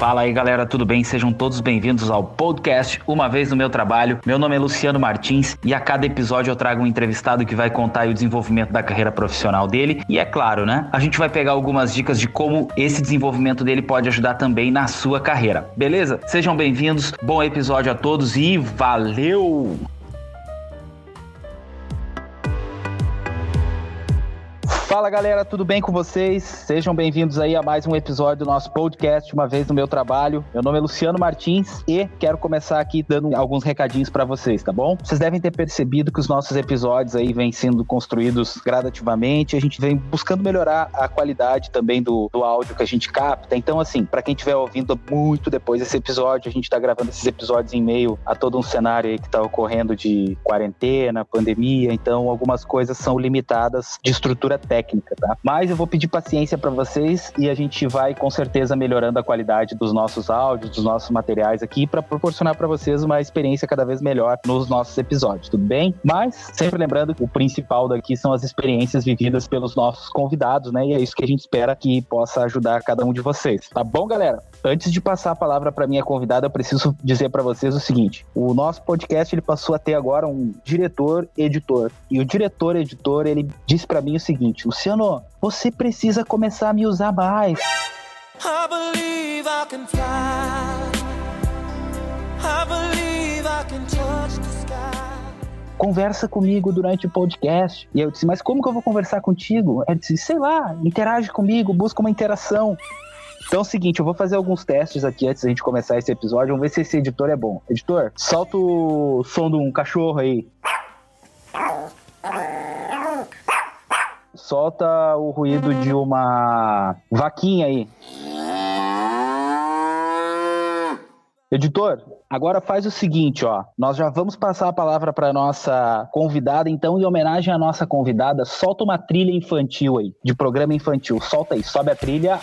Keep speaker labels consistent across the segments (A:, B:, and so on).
A: Fala aí, galera, tudo bem? Sejam todos bem-vindos ao podcast Uma Vez no Meu Trabalho. Meu nome é Luciano Martins e a cada episódio eu trago um entrevistado que vai contar o desenvolvimento da carreira profissional dele. E é claro, né? A gente vai pegar algumas dicas de como esse desenvolvimento dele pode ajudar também na sua carreira. Beleza? Sejam bem-vindos, bom episódio a todos e valeu! Fala galera, tudo bem com vocês? Sejam bem-vindos aí a mais um episódio do nosso podcast, uma vez no meu trabalho. Meu nome é Luciano Martins e quero começar aqui dando alguns recadinhos para vocês, tá bom? Vocês devem ter percebido que os nossos episódios aí vêm sendo construídos gradativamente, a gente vem buscando melhorar a qualidade também do, do áudio que a gente capta. Então, assim, para quem estiver ouvindo muito depois desse episódio, a gente tá gravando esses episódios em meio a todo um cenário aí que tá ocorrendo de quarentena, pandemia, então algumas coisas são limitadas de estrutura técnica técnica, tá? Mas eu vou pedir paciência para vocês e a gente vai com certeza melhorando a qualidade dos nossos áudios, dos nossos materiais aqui para proporcionar para vocês uma experiência cada vez melhor nos nossos episódios, tudo bem? Mas sempre lembrando que o principal daqui são as experiências vividas pelos nossos convidados, né? E é isso que a gente espera que possa ajudar cada um de vocês. Tá bom, galera? Antes de passar a palavra para minha convidada, eu preciso dizer para vocês o seguinte: o nosso podcast ele passou a ter agora um diretor editor. E o diretor editor, ele disse para mim o seguinte: Luciano, você precisa começar a me usar mais. I believe I can fly. I believe I can touch the sky. Conversa comigo durante o podcast. E eu disse, mas como que eu vou conversar contigo? Ele disse, sei lá, interage comigo, busca uma interação. Então é o seguinte, eu vou fazer alguns testes aqui antes da gente começar esse episódio. Vamos ver se esse editor é bom. Editor, solta o som de um cachorro aí. Solta o ruído de uma vaquinha aí. Editor, agora faz o seguinte, ó. Nós já vamos passar a palavra para nossa convidada, então, em homenagem à nossa convidada, solta uma trilha infantil aí, de programa infantil. Solta aí, sobe a trilha.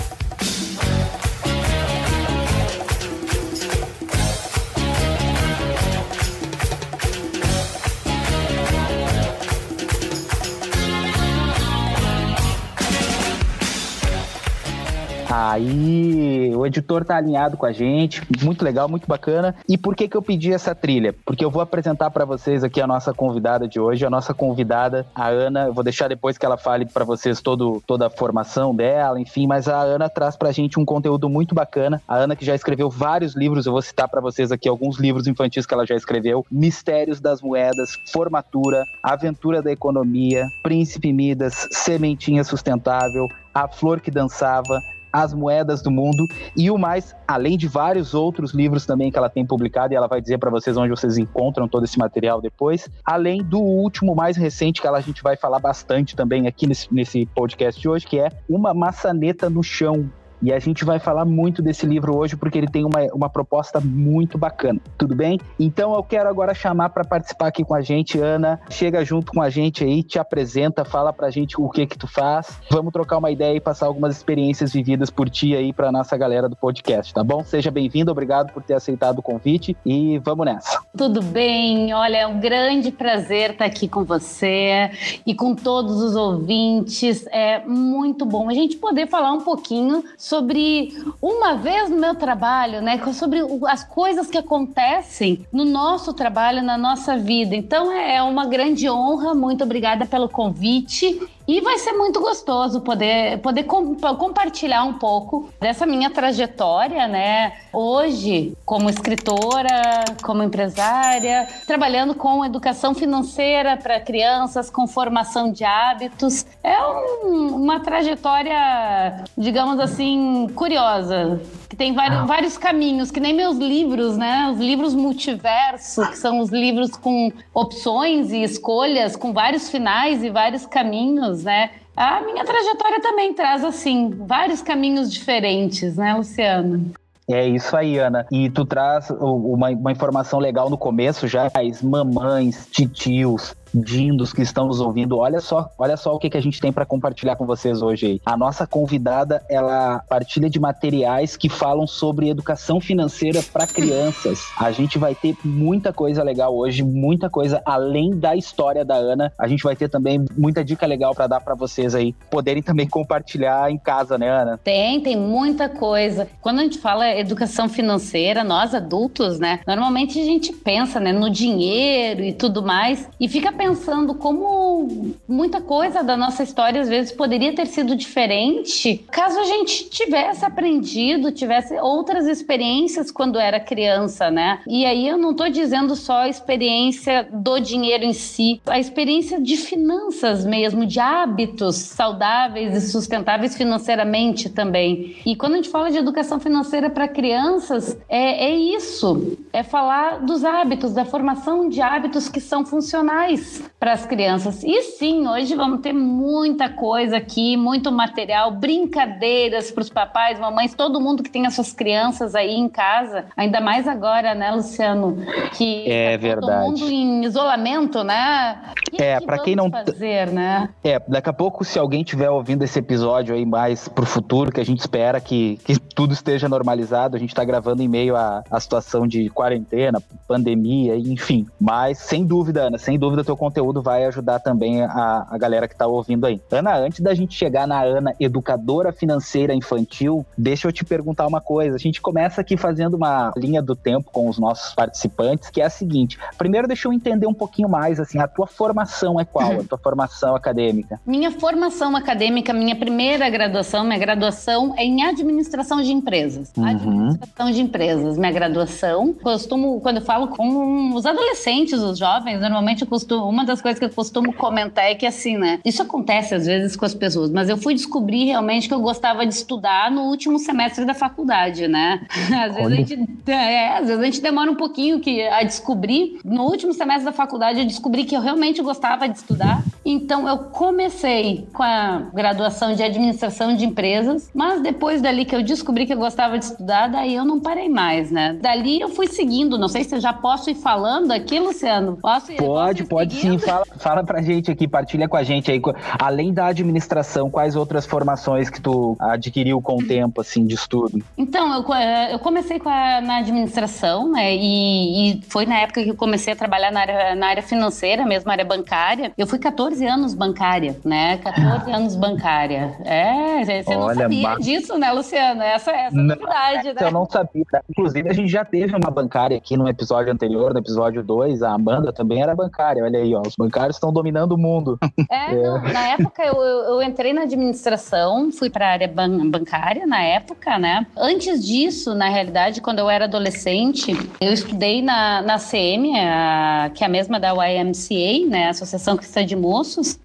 A: Aí o editor tá alinhado com a gente, muito legal, muito bacana. E por que que eu pedi essa trilha? Porque eu vou apresentar para vocês aqui a nossa convidada de hoje, a nossa convidada, a Ana. Eu vou deixar depois que ela fale para vocês todo, toda a formação dela, enfim, mas a Ana traz pra gente um conteúdo muito bacana. A Ana que já escreveu vários livros, eu vou citar para vocês aqui alguns livros infantis que ela já escreveu: Mistérios das Moedas, Formatura, Aventura da Economia, Príncipe Midas, Sementinha Sustentável, A Flor que Dançava, as Moedas do Mundo e o mais, além de vários outros livros também que ela tem publicado, e ela vai dizer para vocês onde vocês encontram todo esse material depois, além do último, mais recente, que ela, a gente vai falar bastante também aqui nesse, nesse podcast de hoje, que é Uma Maçaneta no Chão, e a gente vai falar muito desse livro hoje porque ele tem uma, uma proposta muito bacana, tudo bem? Então eu quero agora chamar para participar aqui com a gente, Ana. Chega junto com a gente aí, te apresenta, fala pra gente o que que tu faz. Vamos trocar uma ideia e passar algumas experiências vividas por ti aí pra nossa galera do podcast, tá bom? Seja bem-vindo, obrigado por ter aceitado o convite e vamos nessa.
B: Tudo bem, olha, é um grande prazer estar aqui com você e com todos os ouvintes. É muito bom a gente poder falar um pouquinho sobre uma vez no meu trabalho, né? Sobre as coisas que acontecem no nosso trabalho, na nossa vida. Então é uma grande honra. Muito obrigada pelo convite. E vai ser muito gostoso poder, poder com, compartilhar um pouco dessa minha trajetória, né? Hoje, como escritora, como empresária, trabalhando com educação financeira para crianças, com formação de hábitos. É um, uma trajetória, digamos assim, curiosa, que tem vários, ah. vários caminhos, que nem meus livros, né? Os livros multiverso, que são os livros com opções e escolhas, com vários finais e vários caminhos né? A minha trajetória também traz, assim, vários caminhos diferentes, né, Luciano?
A: É isso aí, Ana. E tu traz uma, uma informação legal no começo já, as mamães, titios, dindos que estão nos ouvindo, olha só, olha só o que, que a gente tem para compartilhar com vocês hoje. A nossa convidada, ela partilha de materiais que falam sobre educação financeira para crianças. A gente vai ter muita coisa legal hoje, muita coisa além da história da Ana. A gente vai ter também muita dica legal para dar para vocês aí, poderem também compartilhar em casa, né, Ana?
B: Tem, tem muita coisa. Quando a gente fala educação financeira, nós adultos, né, normalmente a gente pensa, né, no dinheiro e tudo mais, e fica pensando como muita coisa da nossa história às vezes poderia ter sido diferente caso a gente tivesse aprendido, tivesse outras experiências quando era criança, né? E aí eu não estou dizendo só a experiência do dinheiro em si, a experiência de finanças mesmo, de hábitos saudáveis e sustentáveis financeiramente também. E quando a gente fala de educação financeira para crianças, é, é isso, é falar dos hábitos, da formação de hábitos que são funcionais para as crianças. E sim, hoje vamos ter muita coisa aqui, muito material, brincadeiras para os papais, mamães, todo mundo que tem as suas crianças aí em casa, ainda mais agora, né, Luciano?
A: Que é tá verdade.
B: todo mundo em isolamento, né?
A: Que é, para quem não
B: fazer, né?
A: É, daqui a pouco se alguém tiver ouvindo esse episódio aí mais pro futuro, que a gente espera que, que tudo esteja normalizado, a gente tá gravando em meio à, à situação de quarentena, pandemia, enfim. Mas sem dúvida, Ana, sem dúvida teu conteúdo vai ajudar também a, a galera que tá ouvindo aí. Ana, antes da gente chegar na Ana educadora financeira infantil, deixa eu te perguntar uma coisa. A gente começa aqui fazendo uma linha do tempo com os nossos participantes, que é a seguinte. Primeiro, deixa eu entender um pouquinho mais, assim, a tua formação é qual? A tua formação acadêmica?
B: Minha formação acadêmica, minha primeira graduação, minha graduação é em administração de empresas. Uhum. Administração de empresas, minha graduação. Costumo, quando eu falo com os adolescentes, os jovens, normalmente eu costumo, uma das coisas que eu costumo comentar é que assim, né? Isso acontece às vezes com as pessoas, mas eu fui descobrir realmente que eu gostava de estudar no último semestre da faculdade, né? Às vezes, a gente, é, às vezes a gente demora um pouquinho que, a descobrir. No último semestre da faculdade eu descobri que eu realmente gostava de estudar. Então eu comecei com a graduação de administração de empresas, mas depois dali que eu descobri que eu gostava de estudar, daí eu não parei mais, né? Dali eu fui seguindo, não sei se eu já posso ir falando aqui, Luciano. Posso ir,
A: Pode,
B: posso
A: pode sim. Fala, fala pra gente aqui, partilha com a gente aí. Além da administração, quais outras formações que tu adquiriu com o tempo, assim, de estudo?
B: Então, eu, eh, eu comecei a, na administração, né? E, e, foi na época que eu comecei a trabalhar na área, na área financeira, mesmo área bancária. Eu fui 14 anos bancária, né? 14 anos bancária. É, você não sabia disso, né, Luciano? Essa, essa é a novidade, né?
A: Eu não sabia. Inclusive, a gente já teve uma bancária aqui no episódio anterior, no episódio 2, a Amanda também era bancária. Olha aí, ó, os bancários estão dominando o mundo.
B: É, é. Não, na época eu, eu, entrei na administração, fui para a área ban bancária na época, né? Antes disso, na realidade, quando eu era adolescente, eu estudei na, na CM, a, que é a mesma da YMCA, né? Associação Cristã de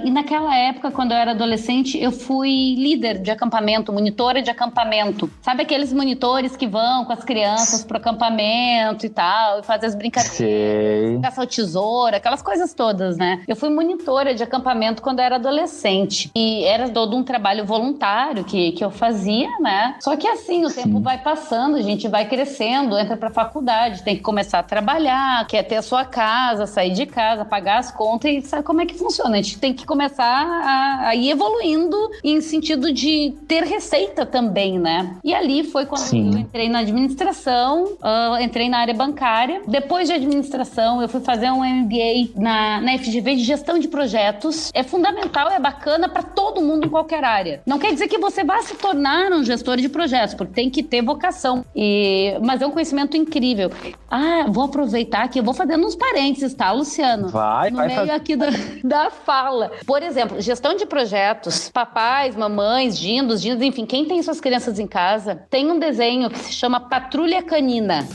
B: E naquela época, quando eu era adolescente, eu fui líder de acampamento, monitora de acampamento. Sabe aqueles monitores que vão com as crianças pro acampamento e tal, e fazem as brincadeiras, caça ao tesouro, aquelas coisas todas, né? Eu fui monitora de acampamento quando eu era adolescente. E era todo um trabalho voluntário que, que eu fazia, né? Só que assim, o Sim. tempo vai passando, a gente vai crescendo, entra pra faculdade, tem que começar a trabalhar, quer ter a sua casa, sair de casa, pagar as contas e sabe como é que funciona. Gente tem que começar a, a ir evoluindo em sentido de ter receita também, né? E ali foi quando Sim. eu entrei na administração, uh, entrei na área bancária. Depois de administração, eu fui fazer um MBA na, na FGV de gestão de projetos. É fundamental, é bacana para todo mundo em qualquer área. Não quer dizer que você vá se tornar um gestor de projetos, porque tem que ter vocação. E, mas é um conhecimento incrível. Ah, vou aproveitar aqui, eu vou fazendo uns parênteses, tá, Luciano?
A: Vai,
B: no
A: vai.
B: meio fazer. aqui da, da fala. Por exemplo, gestão de projetos, papais, mamães, dindos, dindos, enfim, quem tem suas crianças em casa, tem um desenho que se chama Patrulha Canina.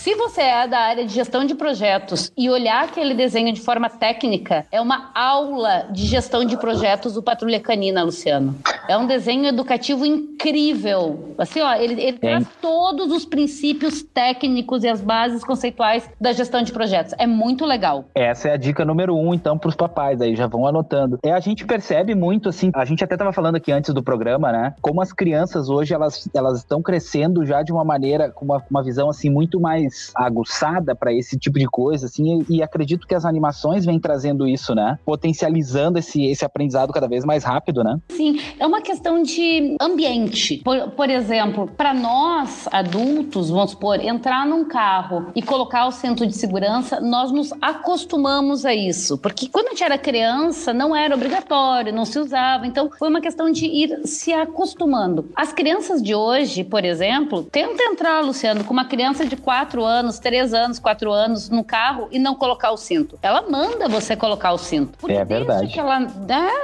B: Se você é da área de gestão de projetos e olhar aquele desenho de forma técnica, é uma aula de gestão de projetos do Patrulha Canina, Luciano. É um desenho educativo incrível. Assim, ó, ele, ele traz todos os princípios técnicos e as bases conceituais da gestão de projetos. É muito legal.
A: Essa é a dica número um, então, para os papais aí, já vão anotando. É, a gente percebe muito, assim, a gente até estava falando aqui antes do programa, né? Como as crianças hoje, elas, elas estão crescendo já de uma maneira, com uma, uma visão, assim, muito mais aguçada para esse tipo de coisa, assim, e, e, acredito que as animações vêm trazendo isso, né? Potencializando esse, esse aprendizado cada vez mais rápido, né?
B: Sim, é uma questão de ambiente. Por, por exemplo, para nós, adultos, vamos supor, entrar num carro e colocar o cinto de segurança, nós nos acostumamos a isso. Porque quando a gente era criança, não era obrigatório, não se usava. Então, foi uma questão de ir se acostumando. As crianças de hoje, por exemplo, tenta entrar, Luciano, com uma criança de 4 anos, 3 anos, 4 anos no carro e não colocar o cinto. Ela manda você colocar o cinto.
A: Porque é verdade.
B: Desde que, ela,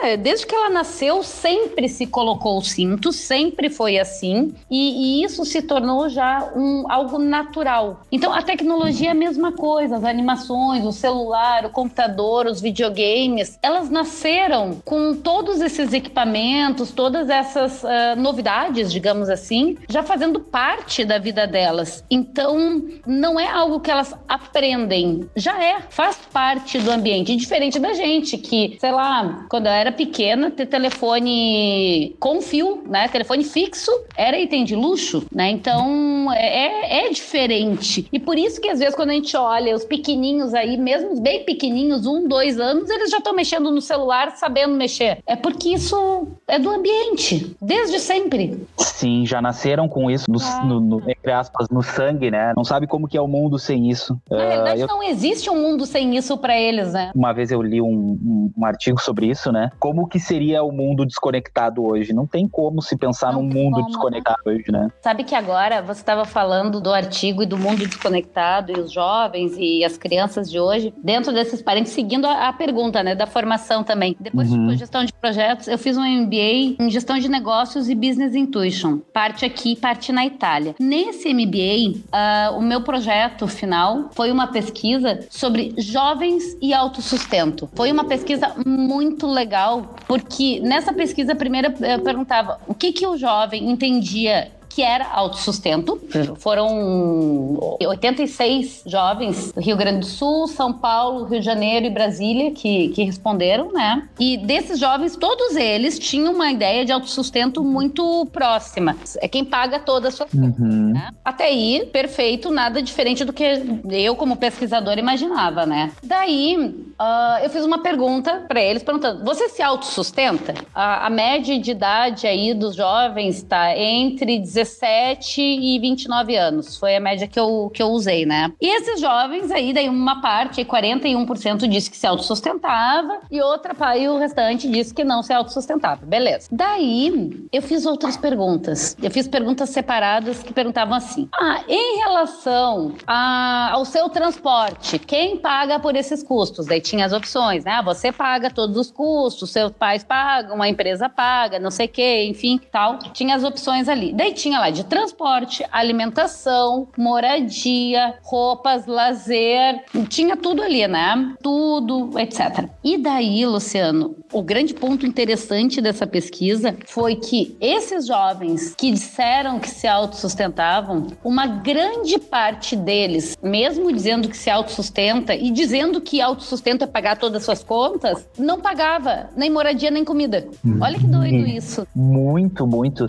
B: é, desde que ela nasceu, sempre se colocou o cinto, sempre foi assim. E, e isso se tornou já um, algo natural. Então, a tecnologia é a mesma coisa. As animações, o celular, o computador, os videogames, elas nasceram com todos esses equipamentos, todas essas uh, novidades, digamos assim, já fazendo parte da vida delas. Então, não é algo que elas aprendem, já é, faz parte do ambiente. Diferente da gente, que, sei lá, quando eu era pequena, ter telefone com fio, né? Telefone fixo era item de luxo, né? Então, é, é, é diferente. E por isso que, às vezes, quando a gente olha os pequenininhos aí, mesmo bem pequenininhos, um, dois anos, eles já estão mexendo no celular, sabendo mexer. É porque isso é do ambiente, desde sempre.
A: Sim, já nasceram com isso, no, ah. no, no, entre aspas, no sangue, né? Não sabe como que é o mundo sem isso.
B: Na uh, verdade, eu... não existe um mundo sem isso para eles, né?
A: Uma vez eu li um, um, um, artigo sobre isso, né? Como que seria o mundo desconectado hoje? Não tem como se pensar não num mundo como, né? desconectado né? hoje, né?
B: Sabe que agora você estava falando do artigo e do mundo desconectado e os jovens e as crianças de hoje, dentro desses parentes, seguindo a, a pergunta, né, da formação também. Depois uhum. de gestão de projetos, eu fiz um MBA em gestão de negócios e business intuition, parte aqui, parte na Itália. Nesse MBA, uh, ah, o meu projeto final foi uma pesquisa sobre jovens e autossustento. Foi uma pesquisa muito legal, porque nessa pesquisa, primeira eu perguntava o que, que o jovem entendia que era autossustento. Foram 86 jovens do Rio Grande do Sul, São Paulo, Rio de Janeiro e Brasília que, que responderam, né? E desses jovens, todos eles tinham uma ideia de autossustento muito próxima. É quem paga todas as suas uhum. né? Até aí, perfeito, nada diferente do que eu, como pesquisadora, imaginava, né? Daí, uh, eu fiz uma pergunta para eles, perguntando: você se autossustenta? A, a média de idade aí dos jovens está entre 16 17 e 29 anos. Foi a média que eu, que eu usei, né? E esses jovens aí, daí uma parte, 41% disse que se autossustentava e outra e o restante disse que não se autossustentava. Beleza. Daí, eu fiz outras perguntas. Eu fiz perguntas separadas que perguntavam assim: Ah, em relação a, ao seu transporte, quem paga por esses custos? Daí tinha as opções, né? Ah, você paga todos os custos, seus pais pagam, a empresa paga, não sei o quê, enfim, tal. Tinha as opções ali. Daí tinha tinha lá de transporte, alimentação, moradia, roupas, lazer, tinha tudo ali, né? Tudo, etc. E daí, Luciano, o grande ponto interessante dessa pesquisa foi que esses jovens que disseram que se autossustentavam, uma grande parte deles, mesmo dizendo que se autossustenta e dizendo que autossustento é pagar todas as suas contas, não pagava nem moradia nem comida. Olha que doido uhum. isso.
A: Muito, muito.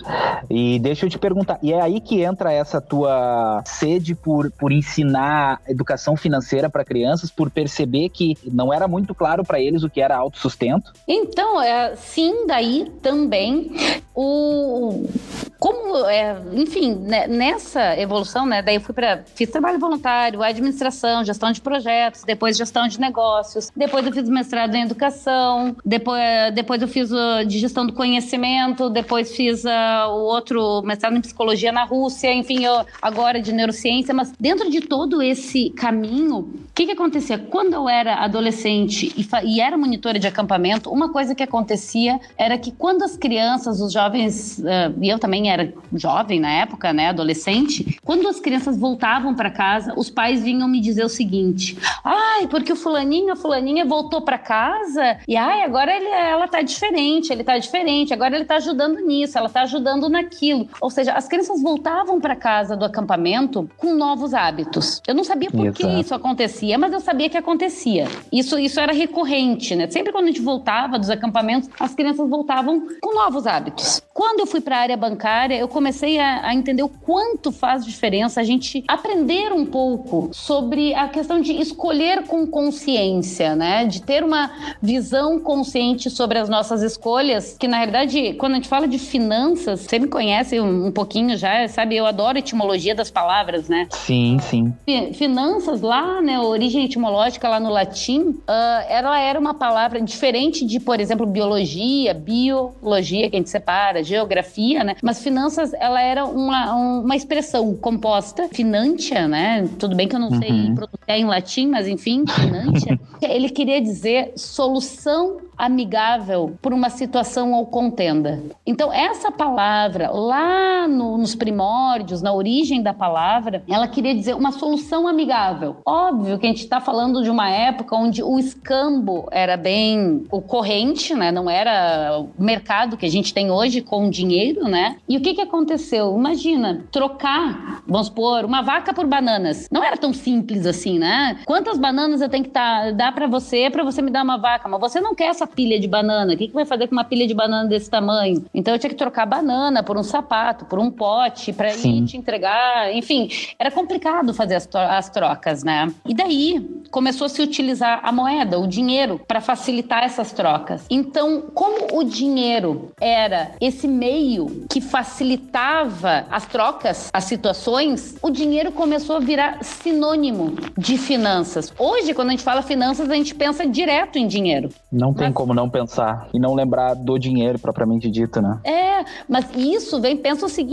A: E deixa eu te perguntar perguntar, e é aí que entra essa tua sede por, por ensinar educação financeira para crianças, por perceber que não era muito claro para eles o que era autossustento?
B: Então, é, sim, daí também o como é, enfim, né, nessa evolução, né, daí eu fui para fiz trabalho voluntário, administração, gestão de projetos, depois gestão de negócios, depois eu fiz mestrado em educação, depois depois eu fiz uh, de gestão do conhecimento, depois fiz uh, o outro mestrado em psicologia na Rússia, enfim, eu, agora de neurociência, mas dentro de todo esse caminho, que, que acontecia? Quando eu era adolescente e, e, era monitora de acampamento, uma coisa que acontecia era que quando as crianças, os jovens, e eu também era jovem na época, né, adolescente, quando as crianças voltavam para casa, os pais vinham me dizer o seguinte: ai, porque o fulaninho, a fulaninha voltou para casa e ai, agora ele, ela tá diferente, ele tá diferente, agora ele tá ajudando nisso, ela tá ajudando naquilo. Ou seja, as crianças voltavam para casa do acampamento com novos hábitos. Eu não sabia por Exato. que isso acontecia, mas eu sabia que acontecia. Isso, isso era recorrente, né? Sempre quando a gente voltava dos acampamentos, as crianças voltavam com novos hábitos. Quando eu fui para a área bancária, eu comecei a, a, entender o quanto faz diferença a gente aprender um pouco sobre a questão de escolher com consciência, né? De ter uma visão consciente sobre as nossas escolhas, que na realidade, quando a gente fala de finanças, você me conhece um pouquinho já, sabe? Eu adoro a etimologia das palavras, né?
A: Sim, sim.
B: Finanças lá, né? Origem etimológica lá no latim, uh, ela era uma palavra diferente de, por exemplo, biologia, biologia, que a gente separa, geografia, né? Mas finanças, ela era uma, uma expressão composta, finantia, né? Tudo bem que eu não uhum. sei pronunciar em latim, mas enfim, finantia. Ele queria dizer solução amigável por uma situação ou contenda. Então, essa palavra, lá no, nos primórdios, na origem da palavra, ela queria dizer uma solução amigável. Óbvio que a gente está falando de uma época onde o escambo era bem o corrente, né? Não era o mercado que a gente tem hoje com dinheiro, né? E o que, que aconteceu? Imagina, trocar, vamos supor, uma vaca por bananas. Não era tão simples assim, né? Quantas bananas eu tenho que tá, dar para você para você me dar uma vaca? Mas você não quer essa pilha de banana. O que, que vai fazer com uma pilha de banana desse tamanho? Então eu tinha que trocar banana por um sapato, por um pote, para ir te entregar. Enfim, era complicado fazer as, as trocas, né? E daí começou a se utilizar a moeda, o dinheiro, para facilitar essas trocas. Então, como o dinheiro era esse meio que facilitava as trocas, as situações, o dinheiro começou a virar sinônimo de finanças. Hoje, quando a gente fala finanças, a gente pensa direto em dinheiro.
A: Não tem mas... como não pensar e não lembrar do dinheiro propriamente dito, né?
B: É, mas isso vem, pensa o seguinte: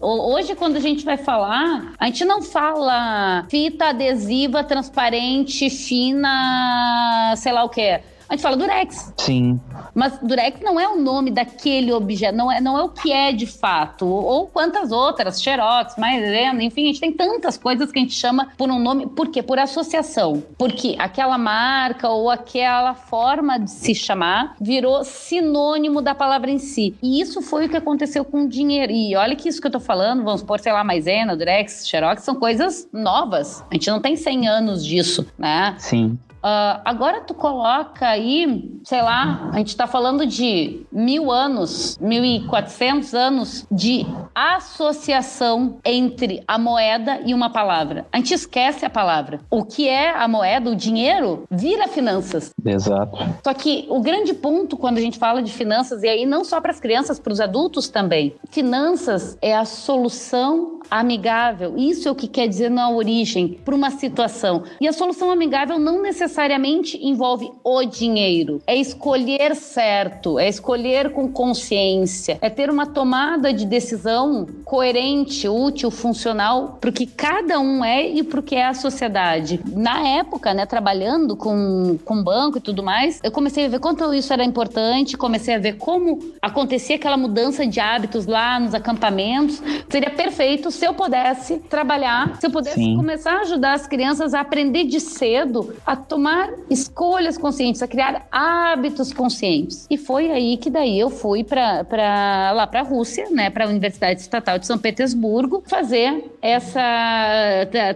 B: hoje, quando a gente vai falar, a gente não fala fita adesiva transparente, fina, sei lá o que a gente fala Durex.
A: Sim.
B: Mas Durex não é o nome daquele objeto, não é, não é o que é de fato. Ou quantas outras, Xerox, Maisena, enfim, a gente tem tantas coisas que a gente chama por um nome. Por quê? Por associação. Porque aquela marca ou aquela forma de se chamar virou sinônimo da palavra em si. E isso foi o que aconteceu com o dinheiro. E olha que isso que eu tô falando, vamos supor, sei lá, Maisena, Durex, Xerox, são coisas novas. A gente não tem 100 anos disso, né?
A: Sim.
B: Uh, agora tu coloca aí, sei lá, a gente está falando de mil anos, mil e quatrocentos anos de associação entre a moeda e uma palavra. A gente esquece a palavra. O que é a moeda, o dinheiro, vira finanças.
A: Exato.
B: Só que o grande ponto quando a gente fala de finanças, e aí não só para as crianças, para os adultos também, finanças é a solução amigável. Isso é o que quer dizer na origem para uma situação. E a solução amigável não necessariamente envolve o dinheiro. É escolher certo, é escolher com consciência, é ter uma tomada de decisão coerente, útil, funcional para o que cada um é e para o que é a sociedade. Na época, né, trabalhando com, com banco e tudo mais, eu comecei a ver quanto isso era importante, comecei a ver como acontecia aquela mudança de hábitos lá nos acampamentos. Seria perfeito se eu pudesse trabalhar, se eu pudesse Sim. começar a ajudar as crianças a aprender de cedo a tomar escolhas conscientes, a criar hábitos conscientes. E foi aí que daí eu fui para lá para a Rússia, né, para a Universidade Estatal de São Petersburgo, fazer essa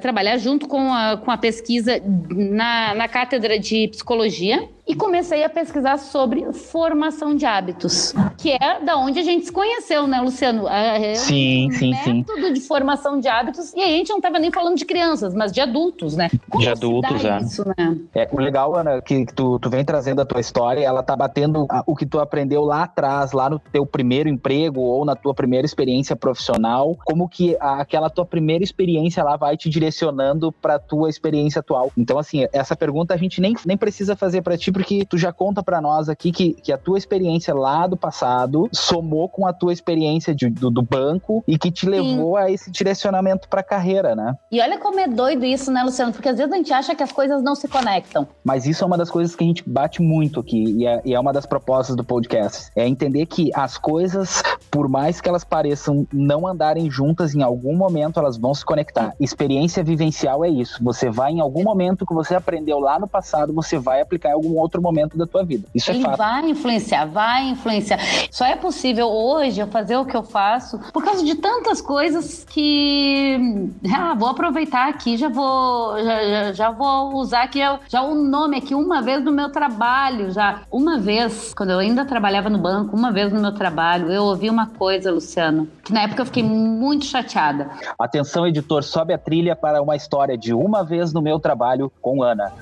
B: trabalhar junto com a, com a pesquisa na, na cátedra de psicologia e comecei a pesquisar sobre formação de hábitos, que é da onde a gente se conheceu, né, Luciano?
A: É sim, sim,
B: método
A: sim.
B: Método de formação de hábitos, e aí a gente não estava nem falando de crianças, mas de adultos, né?
A: Como de adultos, é. Isso, né? é. O legal, Ana, que tu, tu vem trazendo a tua história, ela tá batendo o que tu aprendeu lá atrás, lá no teu primeiro emprego ou na tua primeira experiência profissional, como que aquela tua primeira experiência lá vai te direcionando para tua experiência atual. Então, assim, essa pergunta a gente nem, nem precisa fazer para ti, porque tu já conta para nós aqui que, que a tua experiência lá do passado somou com a tua experiência de, do, do, banco e que te levou Sim. a esse direcionamento para a carreira, né?
B: E olha como é doido isso, né, Luciano? Porque às vezes a gente acha que as coisas não se conectam.
A: Mas isso é uma das coisas que a gente bate muito aqui e é, e é uma das propostas do podcast. É entender que as coisas, por mais que elas pareçam não andarem juntas, em algum momento elas vão se conectar. Experiência vivencial é isso. Você vai em algum momento que você aprendeu lá no passado, você vai aplicar em algum outro momento da tua vida. Isso
B: Ele
A: é fato.
B: vai influenciar, vai influenciar. Só é possível hoje eu fazer o que eu faço por causa de tantas coisas que ah, vou aproveitar aqui, já vou já, já, já vou usar aqui já, já o nome aqui uma vez no meu trabalho, já uma vez quando eu ainda trabalhava no banco, uma vez no meu trabalho, eu ouvi uma coisa, Luciano, que na época eu fiquei muito chateada.
A: Atenção, editor, sobe a trilha para uma história de uma vez no meu trabalho com Ana.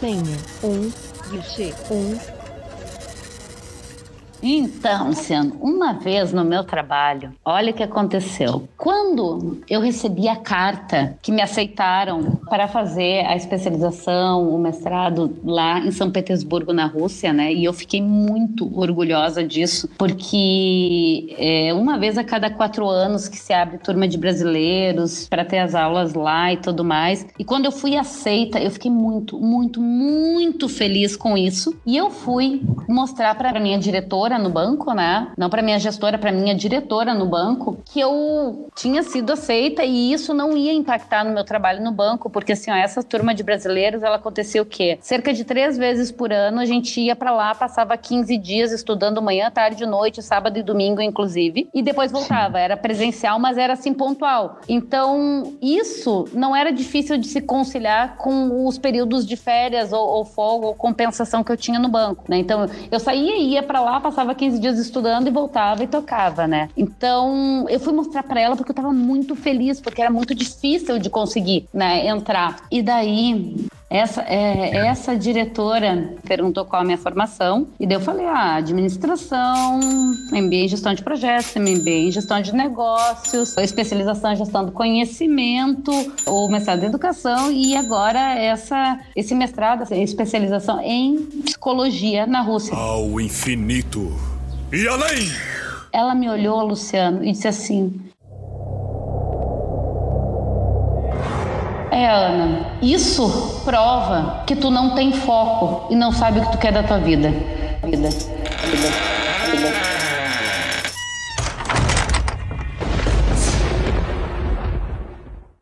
B: Senha um, guichê um, então, Luciano, uma vez no meu trabalho, olha o que aconteceu. Quando eu recebi a carta que me aceitaram para fazer a especialização, o mestrado lá em São Petersburgo, na Rússia, né? E eu fiquei muito orgulhosa disso, porque é uma vez a cada quatro anos que se abre turma de brasileiros para ter as aulas lá e tudo mais. E quando eu fui aceita, eu fiquei muito, muito, muito feliz com isso. E eu fui mostrar para minha diretora no banco, né? Não para minha gestora, para minha diretora no banco, que eu tinha sido aceita e isso não ia impactar no meu trabalho no banco, porque assim, ó, essa turma de brasileiros, ela acontecia o quê? Cerca de três vezes por ano a gente ia para lá, passava 15 dias estudando manhã, tarde, noite, sábado e domingo, inclusive, e depois voltava. Era presencial, mas era assim pontual. Então, isso não era difícil de se conciliar com os períodos de férias ou, ou folga ou compensação que eu tinha no banco, né? Então, eu saía e ia para lá, passava passava 15 dias estudando e voltava e tocava, né? Então, eu fui mostrar para ela porque eu tava muito feliz, porque era muito difícil de conseguir, né, entrar. E daí, essa, é, essa diretora perguntou qual a minha formação, e daí eu falei: ah, administração, MBA em gestão de projetos, MBA em gestão de negócios, especialização em gestão do conhecimento, ou mestrado em educação, e agora essa, esse mestrado, essa especialização em psicologia na Rússia.
C: Ao infinito e além!
B: Ela me olhou, Luciano, e disse assim: É, Ana, isso prova que tu não tem foco e não sabe o que tu quer da tua vida. Vida, vida.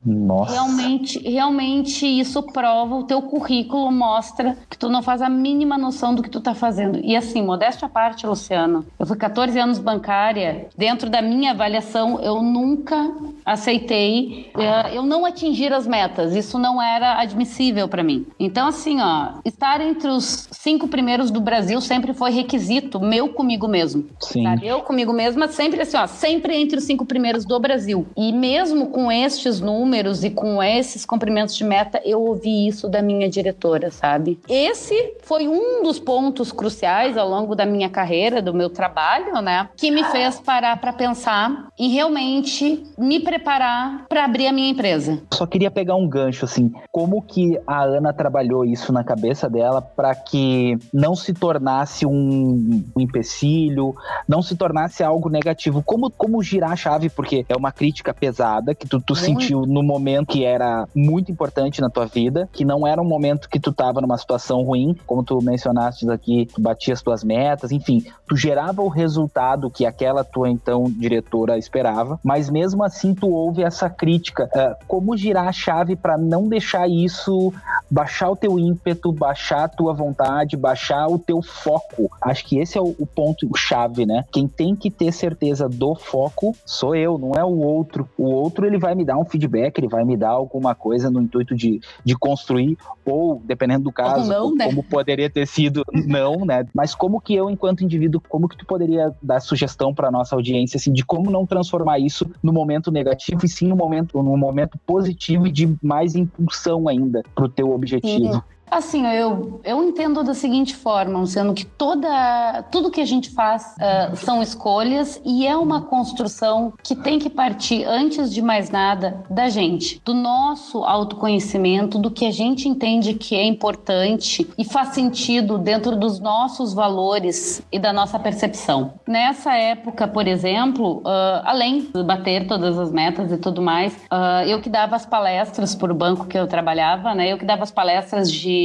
A: Nossa.
B: Realmente, realmente isso prova, o teu currículo mostra que tu não faz a mínima noção do que tu tá fazendo. E assim, modéstia à parte, Luciano, eu fui 14 anos bancária, dentro da minha avaliação, eu nunca aceitei, eh, eu não atingir as metas, isso não era admissível para mim. Então assim, ó, estar entre os cinco primeiros do Brasil sempre foi requisito meu comigo mesmo.
A: Sim.
B: Sabe? Eu comigo mesma sempre assim, ó, sempre entre os cinco primeiros do Brasil. E mesmo com estes números números e com esses cumprimentos de meta, eu ouvi isso da minha diretora, sabe? Esse foi um dos pontos cruciais ao longo da minha carreira, do meu trabalho, né? Que me fez parar para pensar e realmente me preparar para abrir a minha empresa.
A: Só queria pegar um gancho assim, como que a Ana trabalhou isso na cabeça dela para que não se tornasse um, um empecilho, não se tornasse algo negativo? Como, como girar a chave? Porque é uma crítica pesada que tu, tu sentiu no momento que era muito importante na tua vida, que não era um momento que tu tava numa situação ruim, como tu mencionaste aqui, tu batia as tuas metas, enfim, tu gerava o resultado que aquela tua então diretora esperava, mas mesmo assim tu ouve essa crítica. Uh, como girar a chave para não deixar isso baixar o teu ímpeto, baixar a tua vontade, baixar o teu foco? Acho que esse é o, o ponto chave, né? Quem tem que ter certeza do foco sou eu, não é o outro. O outro ele vai me dar um feedback que ele vai me dar alguma coisa no intuito de, de construir, ou, dependendo do caso, não, né? como poderia ter sido não, né? Mas como que eu, enquanto indivíduo, como que tu poderia dar sugestão para nossa audiência, assim, de como não transformar isso no momento negativo e sim no momento, no momento positivo e de mais impulsão ainda para o teu objetivo?
B: Sim. Assim, eu, eu entendo da seguinte forma, sendo que toda, tudo que a gente faz uh, são escolhas e é uma construção que tem que partir, antes de mais nada, da gente, do nosso autoconhecimento, do que a gente entende que é importante e faz sentido dentro dos nossos valores e da nossa percepção. Nessa época, por exemplo, uh, além de bater todas as metas e tudo mais, uh, eu que dava as palestras por banco que eu trabalhava, né? Eu que dava as palestras de,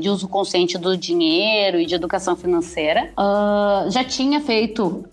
B: de uso consciente do dinheiro e de educação financeira. Uh, já tinha feito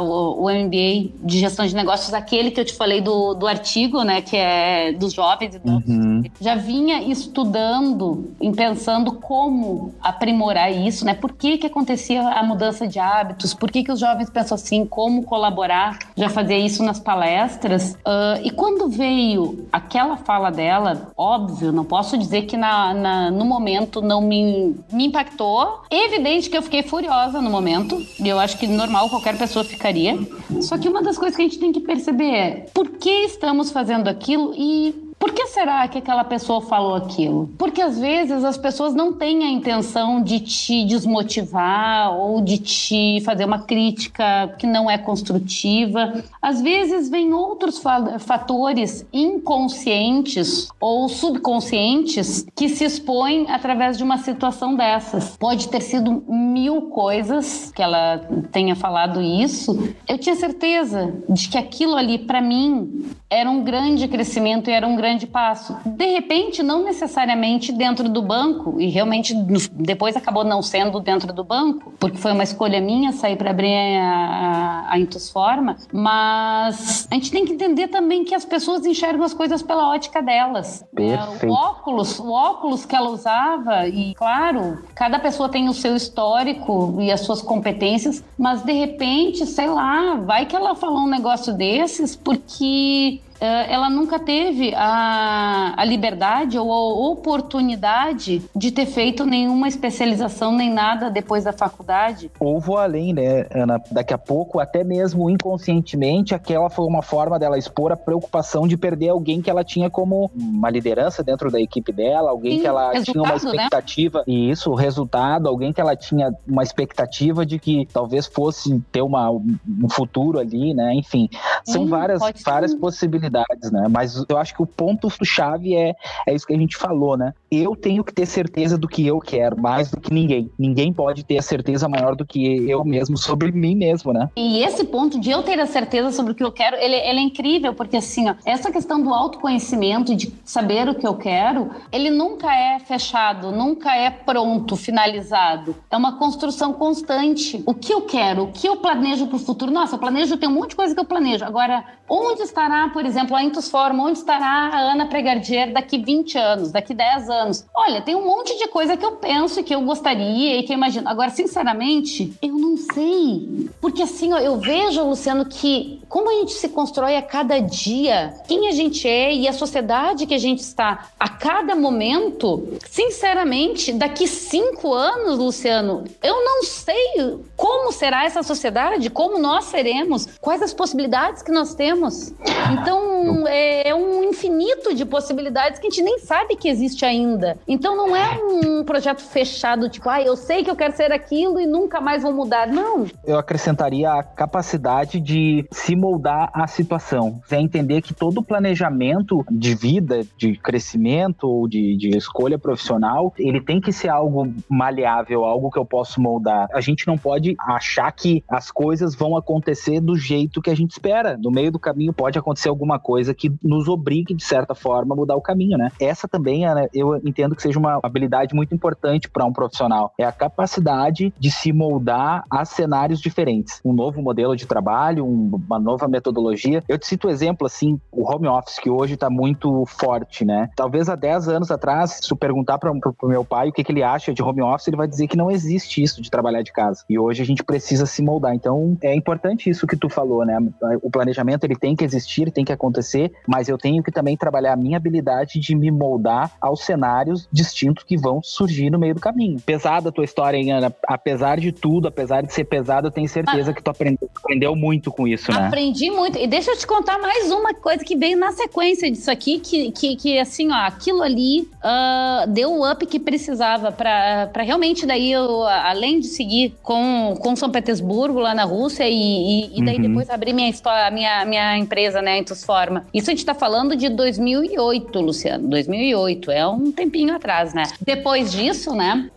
B: o, o MBA de gestão de negócios, aquele que eu te falei do, do artigo, né? Que é dos jovens. Uhum. Já vinha estudando, e pensando como aprimorar isso, né? Por que que acontecia a mudança de hábitos? Por que que os jovens pensam assim? Como colaborar? Já fazia isso nas palestras. Uh, e quando veio aquela fala dela, óbvio, não posso dizer que na, na, no momento não me, me impactou. Evidente que eu fiquei furiosa no momento, e eu acho que normal qualquer pessoa ficaria. Só que uma das coisas que a gente tem que perceber é por que estamos fazendo aquilo e por que será que aquela pessoa falou aquilo? Porque às vezes as pessoas não têm a intenção de te desmotivar ou de te fazer uma crítica que não é construtiva. Às vezes vem outros fatores inconscientes ou subconscientes que se expõem através de uma situação dessas. Pode ter sido mil coisas que ela tenha falado isso. Eu tinha certeza de que aquilo ali para mim era um grande crescimento e era um grande passo. De repente, não necessariamente dentro do banco, e realmente depois acabou não sendo dentro do banco, porque foi uma escolha minha sair para abrir a, a, a Intusforma, mas a gente tem que entender também que as pessoas enxergam as coisas pela ótica delas.
A: Perfeito.
B: O óculos, o óculos que ela usava, e claro, cada pessoa tem o seu histórico e as suas competências, mas de repente, sei lá, vai que ela falou um negócio desses porque ela nunca teve a, a liberdade ou a oportunidade de ter feito nenhuma especialização nem nada depois da faculdade.
A: Ou vou além, né, Ana? Daqui a pouco, até mesmo inconscientemente, aquela foi uma forma dela expor a preocupação de perder alguém que ela tinha como uma liderança dentro da equipe dela, alguém Sim, que ela tinha uma né? expectativa, né? e isso, o resultado, alguém que ela tinha uma expectativa de que talvez fosse ter uma, um futuro ali, né? Enfim, são Sim, várias, várias possibilidades possibilidades, né? Mas eu acho que o ponto-chave é, é isso que a gente falou, né? Eu tenho que ter certeza do que eu quero, mais do que ninguém. Ninguém pode ter a certeza maior do que eu mesmo sobre mim mesmo, né?
B: E esse ponto de eu ter a certeza sobre o que eu quero, ele, ele é incrível, porque assim, ó, essa questão do autoconhecimento, de saber o que eu quero, ele nunca é fechado, nunca é pronto, finalizado. É uma construção constante. O que eu quero, o que eu planejo para o futuro? Nossa, eu planejo, tem um monte de coisa que eu planejo. Agora, onde estará, por exemplo, exemplo, a Intus Forma, onde estará a Ana Pregardier daqui 20 anos, daqui 10 anos? Olha, tem um monte de coisa que eu penso e que eu gostaria e que eu imagino. Agora, sinceramente, eu não sei. Porque assim, ó, eu vejo, Luciano, que como a gente se constrói a cada dia, quem a gente é e a sociedade que a gente está a cada momento, sinceramente, daqui cinco anos, Luciano, eu não sei como será essa sociedade, como nós seremos, quais as possibilidades que nós temos. Então, é, é um infinito de possibilidades que a gente nem sabe que existe ainda. Então, não é um projeto fechado, tipo, ah, eu sei que eu quero ser aquilo e nunca mais vou mudar. Não.
A: Eu acrescentaria a capacidade de se moldar a situação. É entender que todo planejamento de vida, de crescimento ou de, de escolha profissional, ele tem que ser algo maleável, algo que eu posso moldar. A gente não pode achar que as coisas vão acontecer do jeito que a gente espera. No meio do caminho pode acontecer alguma coisa que nos obrigue, de certa forma, a mudar o caminho, né? Essa também, eu entendo que seja uma habilidade muito importante para um profissional. É a capacidade de se moldar a cenários diferentes. Um novo modelo de trabalho, uma nova metodologia. Eu te cito um exemplo, assim, o home office, que hoje está muito forte, né? Talvez há 10 anos atrás, se eu perguntar para o meu pai o que, que ele acha de home office, ele vai dizer que não existe isso de trabalhar de casa. E hoje a gente precisa se moldar. Então, é importante isso que tu falou, né? O planejamento, ele tem que existir, tem que acontecer mas eu tenho que também trabalhar a minha habilidade de me moldar aos cenários distintos que vão surgir no meio do caminho. Pesada a tua história, hein, Ana? Apesar de tudo, apesar de ser pesada, eu tenho certeza ah, que tu aprendeu, aprendeu, muito com isso, né?
B: Aprendi muito. E deixa eu te contar mais uma coisa que veio na sequência disso aqui, que, que, que assim, ó, aquilo ali uh, deu o up que precisava para realmente daí, eu, além de seguir com, com São Petersburgo lá na Rússia e, e, e daí uhum. depois abrir minha história, minha, minha empresa, né, Intusforma. Isso a gente tá falando de 2008, Luciano, 2008, é um tempinho atrás, né? Depois disso, né,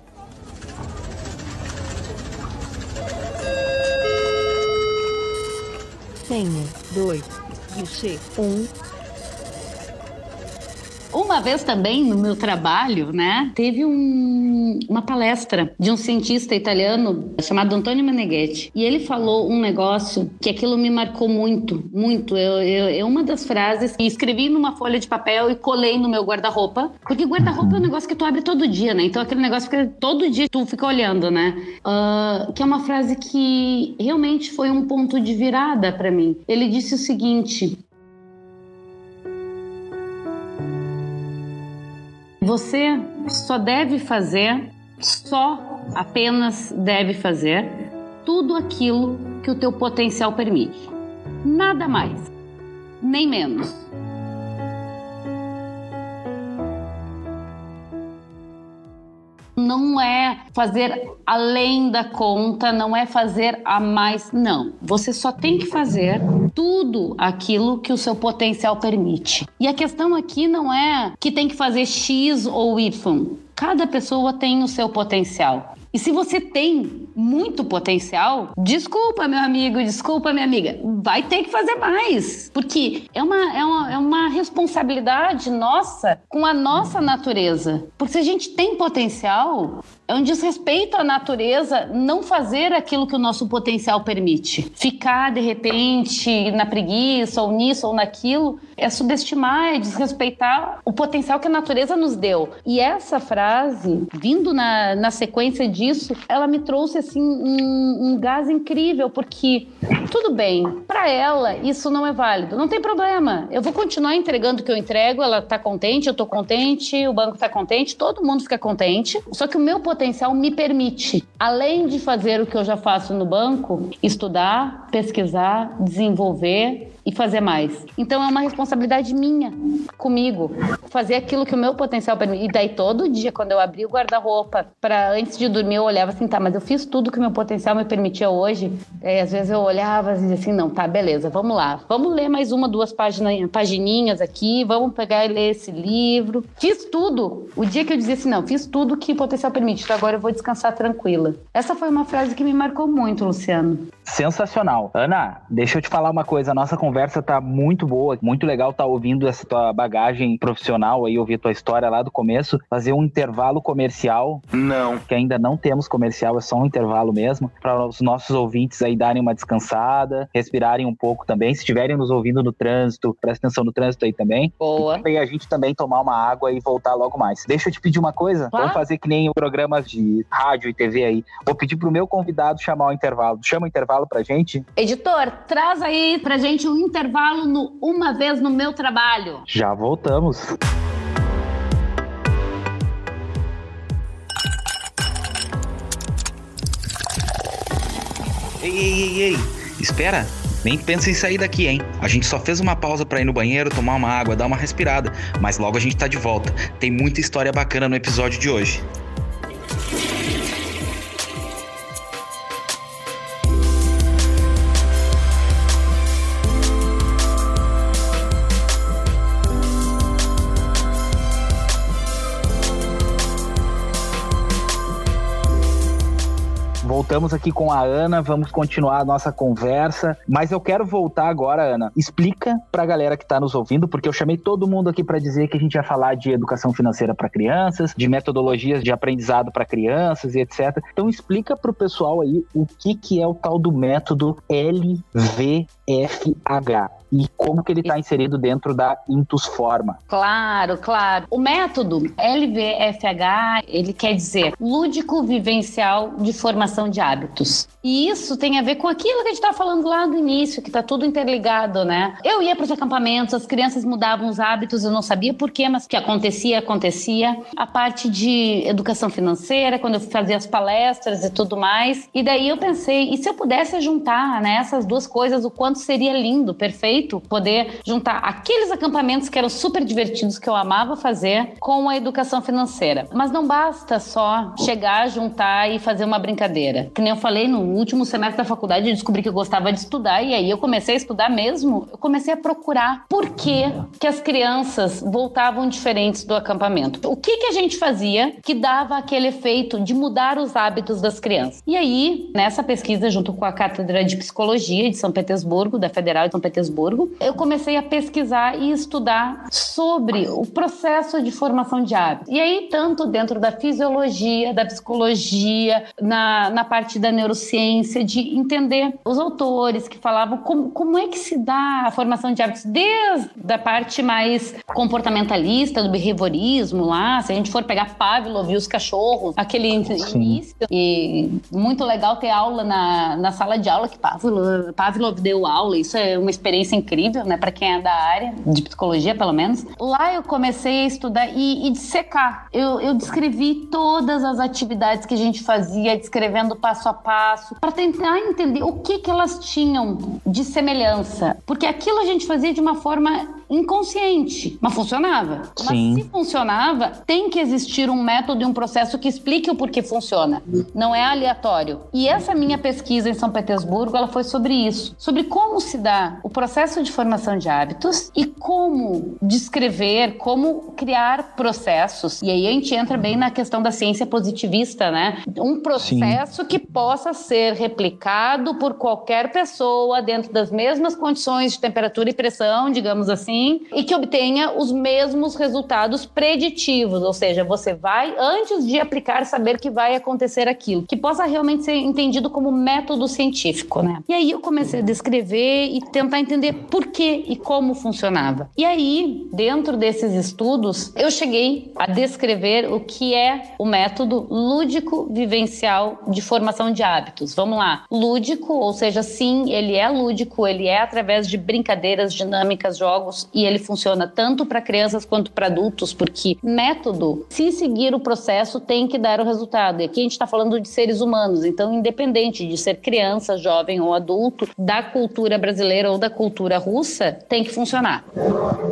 D: Senha 2, guichê 1,
B: uma vez também no meu trabalho, né, teve um, uma palestra de um cientista italiano chamado Antonio Meneghetti. E ele falou um negócio que aquilo me marcou muito, muito. Eu, eu, é uma das frases que escrevi numa folha de papel e colei no meu guarda-roupa. Porque guarda-roupa é um negócio que tu abre todo dia, né? Então aquele negócio que todo dia tu fica olhando, né? Uh, que é uma frase que realmente foi um ponto de virada para mim. Ele disse o seguinte: Você só deve fazer, só apenas deve fazer tudo aquilo que o teu potencial permite. Nada mais, nem menos. Não é fazer além da conta, não é fazer a mais, não. Você só tem que fazer tudo aquilo que o seu potencial permite. E a questão aqui não é que tem que fazer X ou Y. Cada pessoa tem o seu potencial. E se você tem muito potencial, desculpa, meu amigo, desculpa, minha amiga, vai ter que fazer mais. Porque é uma, é uma, é uma responsabilidade nossa com a nossa natureza. Porque se a gente tem potencial, é um desrespeito à natureza não fazer aquilo que o nosso potencial permite. Ficar, de repente, na preguiça, ou nisso ou naquilo, é subestimar, é desrespeitar o potencial que a natureza nos deu. E essa frase, vindo na, na sequência disso, ela me trouxe assim um, um gás incrível, porque tudo bem, para ela isso não é válido, não tem problema. Eu vou continuar entregando o que eu entrego, ela tá contente, eu tô contente, o banco tá contente, todo mundo fica contente. Só que o meu potencial me permite, além de fazer o que eu já faço no banco, estudar, pesquisar, desenvolver e fazer mais. Então é uma responsabilidade minha comigo fazer aquilo que o meu potencial permite. E daí todo dia quando eu abri o guarda-roupa para antes de dormir eu olhava assim, tá, mas eu fiz tudo que o meu potencial me permitia hoje. E às vezes eu olhava e dizia assim, não, tá, beleza, vamos lá. Vamos ler mais uma, duas páginas, pagininhas aqui, vamos pegar e ler esse livro. Fiz tudo. O dia que eu dizia assim, não, fiz tudo que o potencial permite, então agora eu vou descansar tranquila. Essa foi uma frase que me marcou muito, Luciano.
A: Sensacional. Ana, deixa eu te falar uma coisa, a nossa conversa tá muito boa, muito legal tá ouvindo essa tua bagagem profissional aí, ouvir tua história lá do começo, fazer um intervalo comercial.
C: Não.
A: Que ainda não temos comercial, é só um intervalo mesmo, para os nossos ouvintes aí darem uma descansada, respirarem um pouco também. Se estiverem nos ouvindo no trânsito, presta atenção no trânsito aí também.
B: Boa.
A: E a gente também tomar uma água e voltar logo mais. Deixa eu te pedir uma coisa, ah. vamos fazer que nem programas de rádio e TV aí. Vou pedir pro meu convidado chamar o intervalo. Chama o intervalo pra gente.
B: Editor, traz aí pra gente um intervalo no Uma Vez no Meu Trabalho.
A: Já voltamos.
E: Ei, ei, ei, ei, espera! Nem pensa em sair daqui, hein? A gente só fez uma pausa para ir no banheiro, tomar uma água, dar uma respirada, mas logo a gente tá de volta. Tem muita história bacana no episódio de hoje.
A: Voltamos aqui com a Ana, vamos continuar a nossa conversa, mas eu quero voltar agora, Ana. Explica para a galera que está nos ouvindo, porque eu chamei todo mundo aqui para dizer que a gente vai falar de educação financeira para crianças, de metodologias de aprendizado para crianças e etc. Então explica para o pessoal aí o que, que é o tal do método LVFH. E como que ele está inserido dentro da Intus Forma.
B: Claro, claro. O método LVFH, ele quer dizer lúdico vivencial de formação de hábitos. E isso tem a ver com aquilo que a gente estava falando lá do início, que está tudo interligado, né? Eu ia para os acampamentos, as crianças mudavam os hábitos, eu não sabia por quê, mas o que acontecia, acontecia. A parte de educação financeira, quando eu fazia as palestras e tudo mais. E daí eu pensei, e se eu pudesse juntar né, essas duas coisas, o quanto seria lindo, perfeito, poder juntar aqueles acampamentos que eram super divertidos, que eu amava fazer, com a educação financeira. Mas não basta só chegar, juntar e fazer uma brincadeira. Que nem eu falei, no último semestre da faculdade eu descobri que eu gostava de estudar e aí eu comecei a estudar mesmo. Eu comecei a procurar por que, que as crianças voltavam diferentes do acampamento. O que, que a gente fazia que dava aquele efeito de mudar os hábitos das crianças? E aí, nessa pesquisa, junto com a Cátedra de Psicologia de São Petersburgo, da Federal de São Petersburgo, eu comecei a pesquisar e estudar sobre o processo de formação de hábitos. E aí, tanto dentro da fisiologia, da psicologia, na, na parte da neurociência, de entender os autores que falavam como, como é que se dá a formação de hábitos, desde a parte mais comportamentalista, do behaviorismo lá, se a gente for pegar Pavlov e os cachorros, aquele início, e muito legal ter aula na, na sala de aula que Pavlov, Pavlov deu aula, isso é uma experiência incrível, né, para quem é da área, de psicologia pelo menos. Lá eu comecei a estudar e, e dissecar. Eu, eu descrevi todas as atividades que a gente fazia, descrevendo passo a passo, para tentar entender o que, que elas tinham de semelhança. Porque aquilo a gente fazia de uma forma inconsciente, mas funcionava. Sim. Mas se funcionava, tem que existir um método e um processo que explique o porquê funciona. Não é aleatório. E essa minha pesquisa em São Petersburgo, ela foi sobre isso, sobre como se dá o processo de formação de hábitos e como descrever, como criar processos. E aí a gente entra bem na questão da ciência positivista, né? Um processo Sim. que possa ser replicado por qualquer pessoa dentro das mesmas condições de temperatura e pressão, digamos assim, e que obtenha os mesmos resultados preditivos, ou seja, você vai, antes de aplicar, saber que vai acontecer aquilo, que possa realmente ser entendido como método científico, né? E aí eu comecei a descrever e tentar entender por que e como funcionava. E aí, dentro desses estudos, eu cheguei a descrever o que é o método lúdico vivencial de formação de hábitos. Vamos lá. Lúdico, ou seja, sim, ele é lúdico, ele é através de brincadeiras, dinâmicas, jogos e ele funciona tanto para crianças quanto para adultos, porque método, se seguir o processo, tem que dar o resultado. E aqui a gente está falando de seres humanos, então, independente de ser criança, jovem ou adulto, da cultura brasileira ou da cultura russa, tem que funcionar.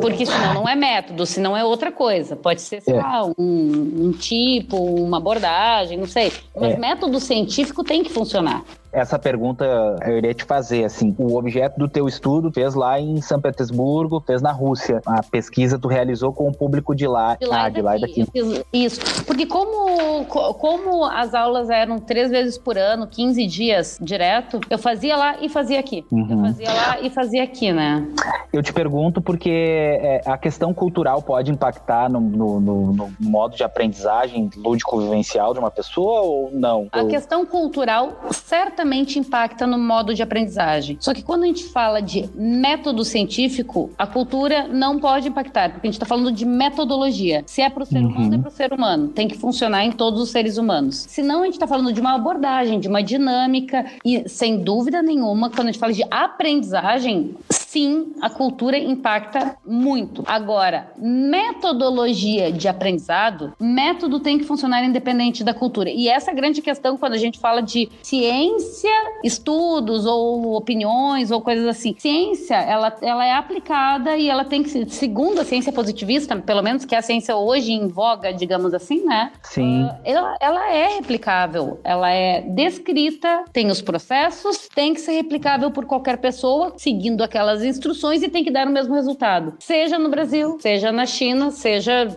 B: Porque senão não é método, senão é outra coisa. Pode ser, sei é. lá, um, um, tipo, uma abordagem, não sei. Mas é. método científico tem que funcionar
A: essa pergunta eu iria te fazer, assim, o objeto do teu estudo fez lá em São Petersburgo, fez na Rússia. A pesquisa tu realizou com o público de lá,
B: de lá,
A: ah,
B: de lá e daqui. Isso, porque como, como as aulas eram três vezes por ano, 15 dias direto, eu fazia lá e fazia aqui. Uhum. Eu fazia lá e fazia aqui, né?
A: Eu te pergunto porque é, a questão cultural pode impactar no, no, no, no modo de aprendizagem lúdico-vivencial de uma pessoa ou não?
B: A questão cultural certamente certamente impacta no modo de aprendizagem. Só que quando a gente fala de método científico, a cultura não pode impactar, porque a gente está falando de metodologia. Se é para o ser uhum. humano, é para o ser humano. Tem que funcionar em todos os seres humanos. Senão, a gente está falando de uma abordagem, de uma dinâmica, e sem dúvida nenhuma, quando a gente fala de aprendizagem, sim, a cultura impacta muito. Agora, metodologia de aprendizado, método tem que funcionar independente da cultura. E essa é a grande questão quando a gente fala de ciência estudos ou opiniões ou coisas assim. Ciência, ela, ela é aplicada e ela tem que, segundo a ciência positivista, pelo menos que é a ciência hoje em voga, digamos assim, né?
A: Sim. Uh,
B: ela, ela é replicável, ela é descrita, tem os processos, tem que ser replicável por qualquer pessoa, seguindo aquelas instruções e tem que dar o mesmo resultado. Seja no Brasil, seja na China, seja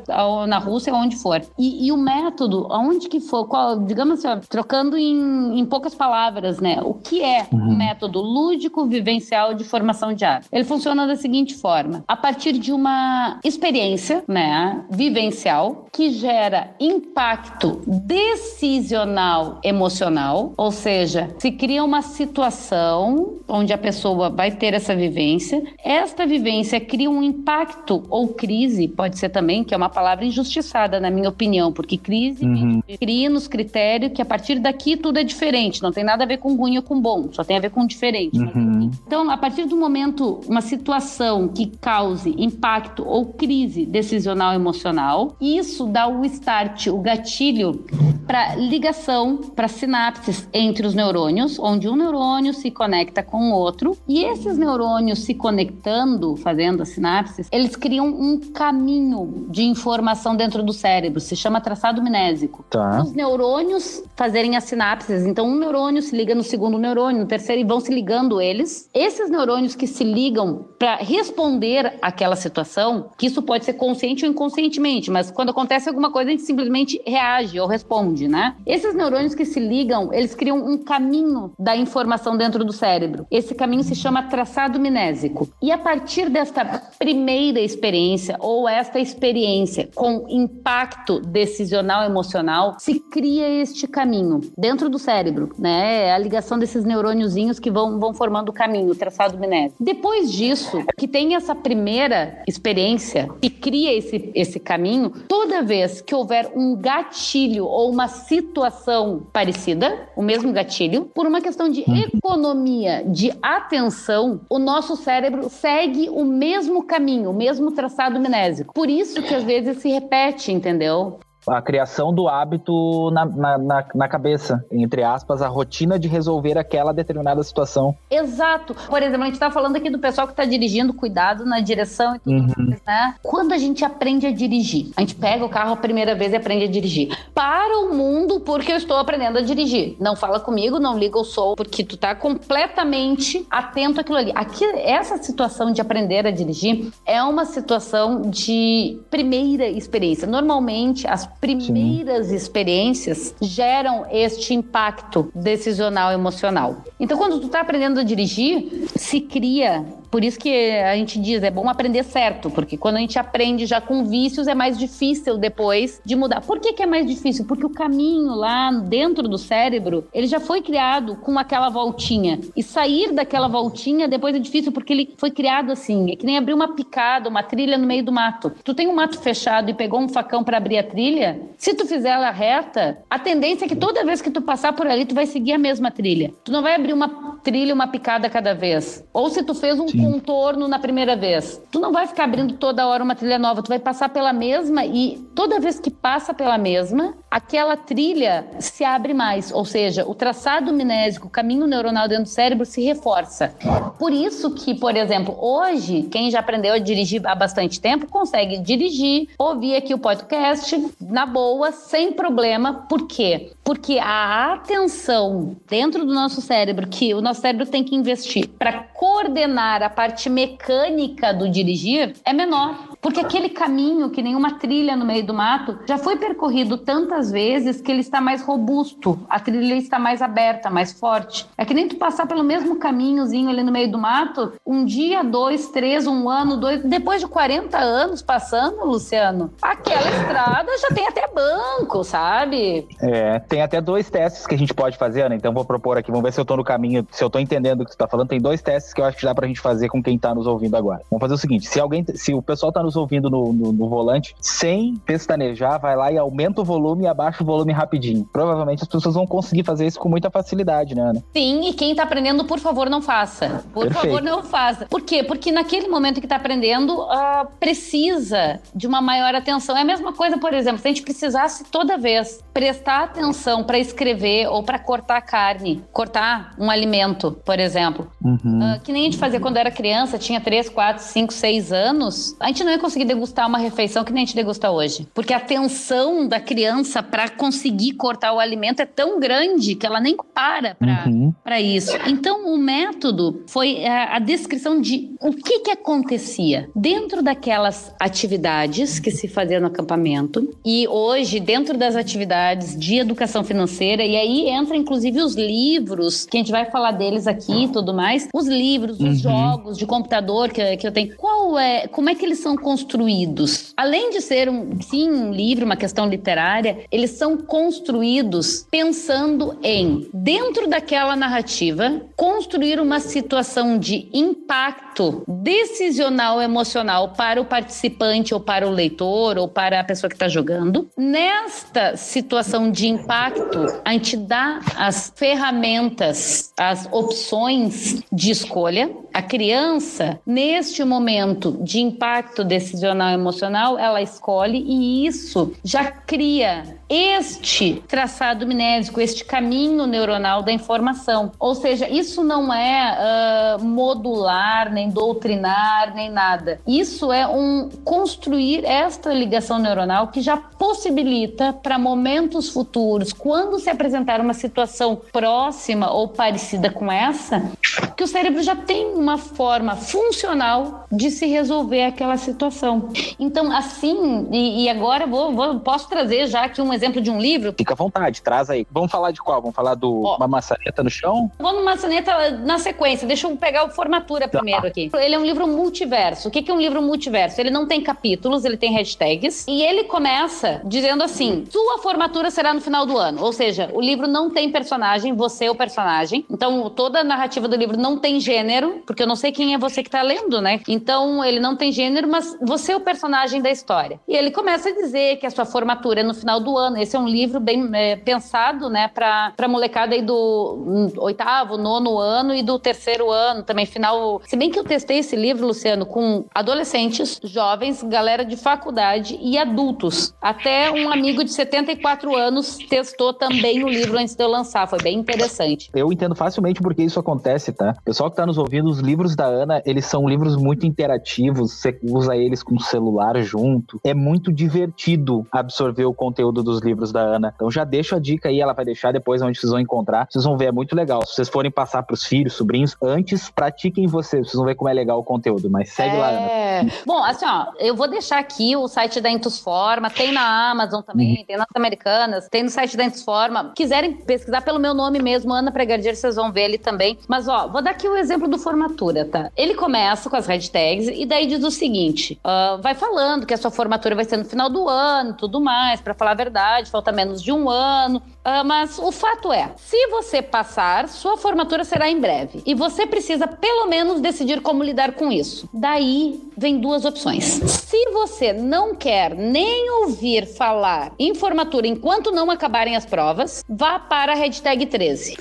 B: na Rússia, onde for. E, e o método, aonde que for, qual, digamos assim, trocando em, em poucas palavras, né? O que é uhum. um método lúdico vivencial de formação de hábito? Ele funciona da seguinte forma: a partir de uma experiência, né, vivencial que gera impacto decisional emocional, ou seja, se cria uma situação onde a pessoa vai ter essa vivência vivência. Esta vivência cria um impacto ou crise, pode ser também, que é uma palavra injustiçada, na minha opinião, porque crise
A: Uhum.
B: cria nos critérios que a partir daqui tudo é diferente, não tem nada a ver com ruim ou com bom, só tem a ver com diferente.
A: Uhum.
B: Então, a partir do momento, uma situação que cause impacto ou crise decisional emocional, isso dá o start, o gatilho para ligação, para sinapses entre os neurônios, onde um neurônio se conecta com o outro, e esses neurônios se conectando, fazendo as sinapses, eles criam um caminho de informação dentro do cérebro, se chama traçado minésico
A: Tá.
B: os neurônios fazerem as sinapses. Então, um neurônio se liga no segundo neurônio, no terceiro, e vão se ligando eles. Esses neurônios que se ligam para responder àquela situação, que isso pode ser consciente ou inconscientemente, mas quando acontece alguma coisa, a gente simplesmente reage ou responde, né? Esses neurônios que se ligam, eles criam um caminho da informação dentro do cérebro. Esse caminho se chama traçado minésico. E a partir desta primeira experiência, ou esta experiência com impacto decisional emocional, se cria este caminho dentro do cérebro, né? É a ligação desses neurôniozinhos que vão, vão formando o caminho, o traçado minésico. Depois disso, que tem essa primeira experiência que cria esse, esse caminho, toda vez que houver um gatilho ou uma situação parecida, o mesmo gatilho, por uma questão de economia de atenção, o nosso cérebro segue o mesmo caminho, o mesmo traçado minésico. Por isso que às vezes se repete, entendeu?
A: A criação do hábito na, na, na, na cabeça, entre aspas, a rotina de resolver aquela determinada situação.
B: Exato. Por exemplo, a gente tá falando aqui do pessoal que tá dirigindo, cuidado na direção e tudo
A: Uhum.
B: mais, né? Quando a gente aprende a dirigir, a gente pega o carro a primeira vez e aprende a dirigir. Para o mundo porque eu estou aprendendo a dirigir. Não fala comigo, não liga o som, porque tu tá completamente atento àquilo ali. Aqui, essa situação de aprender a dirigir é uma situação de primeira experiência. Normalmente, as primeiras experiências geram este impacto decisional emocional. Então, quando tu tá aprendendo a dirigir, se cria por isso que a gente diz, é bom aprender certo, porque quando a gente aprende já com vícios, é mais difícil depois de mudar. Por que, que é mais difícil? Porque o caminho lá dentro do cérebro, ele já foi criado com aquela voltinha. E sair daquela voltinha depois é difícil, porque ele foi criado assim. É que nem abrir uma picada, uma trilha no meio do mato. Tu tem um mato fechado e pegou um facão para abrir a trilha, se tu fizer ela reta, a tendência é que toda vez que tu passar por ali, tu vai seguir a mesma trilha. Tu não vai abrir uma trilha, uma picada cada vez. Ou se tu fez um
A: Sim.
B: Contorno na primeira vez, tu não vai ficar abrindo toda hora uma trilha nova, tu vai passar pela mesma e toda vez que passa pela mesma, aquela trilha se abre mais, ou seja, o traçado minésico, o caminho neuronal dentro do cérebro se reforça. Por isso que, por exemplo, hoje, quem já aprendeu a dirigir há bastante tempo consegue dirigir, ouvir aqui o podcast na boa, sem problema. Por quê? Porque a atenção dentro do nosso cérebro, que o nosso cérebro tem que investir para coordenar a parte mecânica do dirigir, é menor. Porque aquele caminho, que nem uma trilha no meio do mato, já foi percorrido tantas vezes que ele está mais robusto, a trilha está mais aberta, mais forte. É que nem tu passar pelo mesmo caminhozinho ali no meio do mato, um dia, dois, três, um ano, dois, depois de 40 anos passando, Luciano, aquela estrada já tem até banco, sabe?
A: É, tem até dois testes que a gente pode fazer, Ana. Então vou propor aqui, vamos ver se eu tô no caminho, se eu tô entendendo o que você tá falando. Tem dois testes que eu acho que dá pra gente fazer com quem tá nos ouvindo agora. Vamos fazer o seguinte: se alguém, se o pessoal tá nos ouvindo no, no, no volante, sem pestanejar, vai lá e aumenta o volume e abaixa o volume rapidinho. Provavelmente as pessoas vão conseguir fazer isso com muita facilidade, né, Ana?
B: Sim, e quem tá aprendendo, por favor, não faça. Por
A: Perfeito.
B: favor, não faça. Por quê? Porque naquele momento que tá aprendendo, ah, precisa de uma maior atenção. É a mesma coisa, por exemplo, se a gente precisasse toda vez prestar atenção para escrever ou para cortar carne, cortar um alimento, por exemplo.
A: Uhum.
B: Ah, que nem a gente fazia quando era criança, tinha 3, 4, 5, 6 anos, a gente não ia conseguir degustar uma refeição que nem a gente degusta hoje. Porque a atenção da criança para conseguir cortar o alimento é tão grande que ela nem para para
A: Uhum.
B: isso. Então, o método foi é, a, a descrição de o que que acontecia dentro daquelas atividades que se fazia no acampamento e hoje dentro das atividades de educação financeira e aí entra inclusive os livros que a gente vai falar deles aqui e tudo mais, os livros, os
A: Uhum.
B: jogos de computador que, que eu tenho. Qual é, como é que eles são construídos? Além de ser um sim um livro, uma questão literária, eles são construídos pensando em dentro daquela narrativa construir uma situação de impacto decisional emocional para o participante ou para o leitor ou para a pessoa que está jogando. Nesta situação de impacto, a gente dá as ferramentas, as opções de escolha. A criança, neste momento de impacto decisional emocional, ela escolhe e isso já cria este traçado minésico, este caminho neuronal da informação. Ou seja, isso não é uh, modular, nem doutrinar, nem nada. Isso é um construir esta ligação neuronal que já possibilita para momentos futuros, quando se apresentar uma situação próxima ou parecida com essa, que o cérebro já tem uma forma funcional de se resolver aquela situação. Então, assim, e, e agora vou, vou, posso trazer já aqui um exemplo de um livro.
A: Fica à vontade, traz aí. Vamos falar de qual? Vamos falar do Uma Maçaneta no Chão?
B: Vou no Maçaneta na sequência. Deixa eu pegar o Formatura tá. primeiro aqui. Ele é um livro multiverso. O que é um livro multiverso? Ele não tem capítulos, ele tem hashtags. E ele começa dizendo assim: sua formatura será no final do ano. Ou seja, o livro não tem personagem, você é o personagem. Então, toda a narrativa do livro não tem gênero, porque eu não sei quem é você que tá lendo, né? Então, ele não tem gênero, mas você é o personagem da história. E ele começa a dizer que a sua formatura é no final do ano. Esse é um livro bem é, pensado, né, para molecada aí do hum, oitavo, nono ano e do terceiro ano, também final. Se bem que eu testei esse livro, Luciano, com adolescentes, jovens, galera de faculdade e adultos. Até um amigo de 74 anos testou também o livro antes de eu lançar. Foi bem interessante.
A: Eu entendo facilmente porque isso acontece, tá? O pessoal que tá nos ouvindo, os livros da Ana, eles são livros muito interativos, você usa eles com o celular junto. É muito divertido absorver o conteúdo dos livros da Ana. Então já deixo a dica aí, ela vai deixar depois onde vocês vão encontrar. Vocês vão ver, é muito legal. Se vocês forem passar pros filhos, sobrinhos, antes pratiquem vocês. Vocês vão ver como é legal o conteúdo. Mas segue
B: é...
A: lá, Ana.
B: Bom, assim, ó, eu vou deixar aqui o site da Intusforma, tem na Amazon também, uhum. tem nas Americanas, tem no site da Intusforma. Quiserem pesquisar pelo meu nome mesmo, Ana Pregardier, vocês vão ver ali também. Mas, ó, vou dar aqui o exemplo do Formatura, tá? Ele começa com as hashtags e daí diz o seguinte: uh, vai falando que a sua formatura vai ser no final do ano, tudo mais, para falar a verdade, falta menos de um ano. Uh, mas o fato é, se você passar, sua formatura será em breve. E você precisa, pelo menos, decidir como lidar com isso. Daí vem duas opções. Se você não quer nem ouvir falar em formatura enquanto não acabarem as provas, vá para a hashtag 13.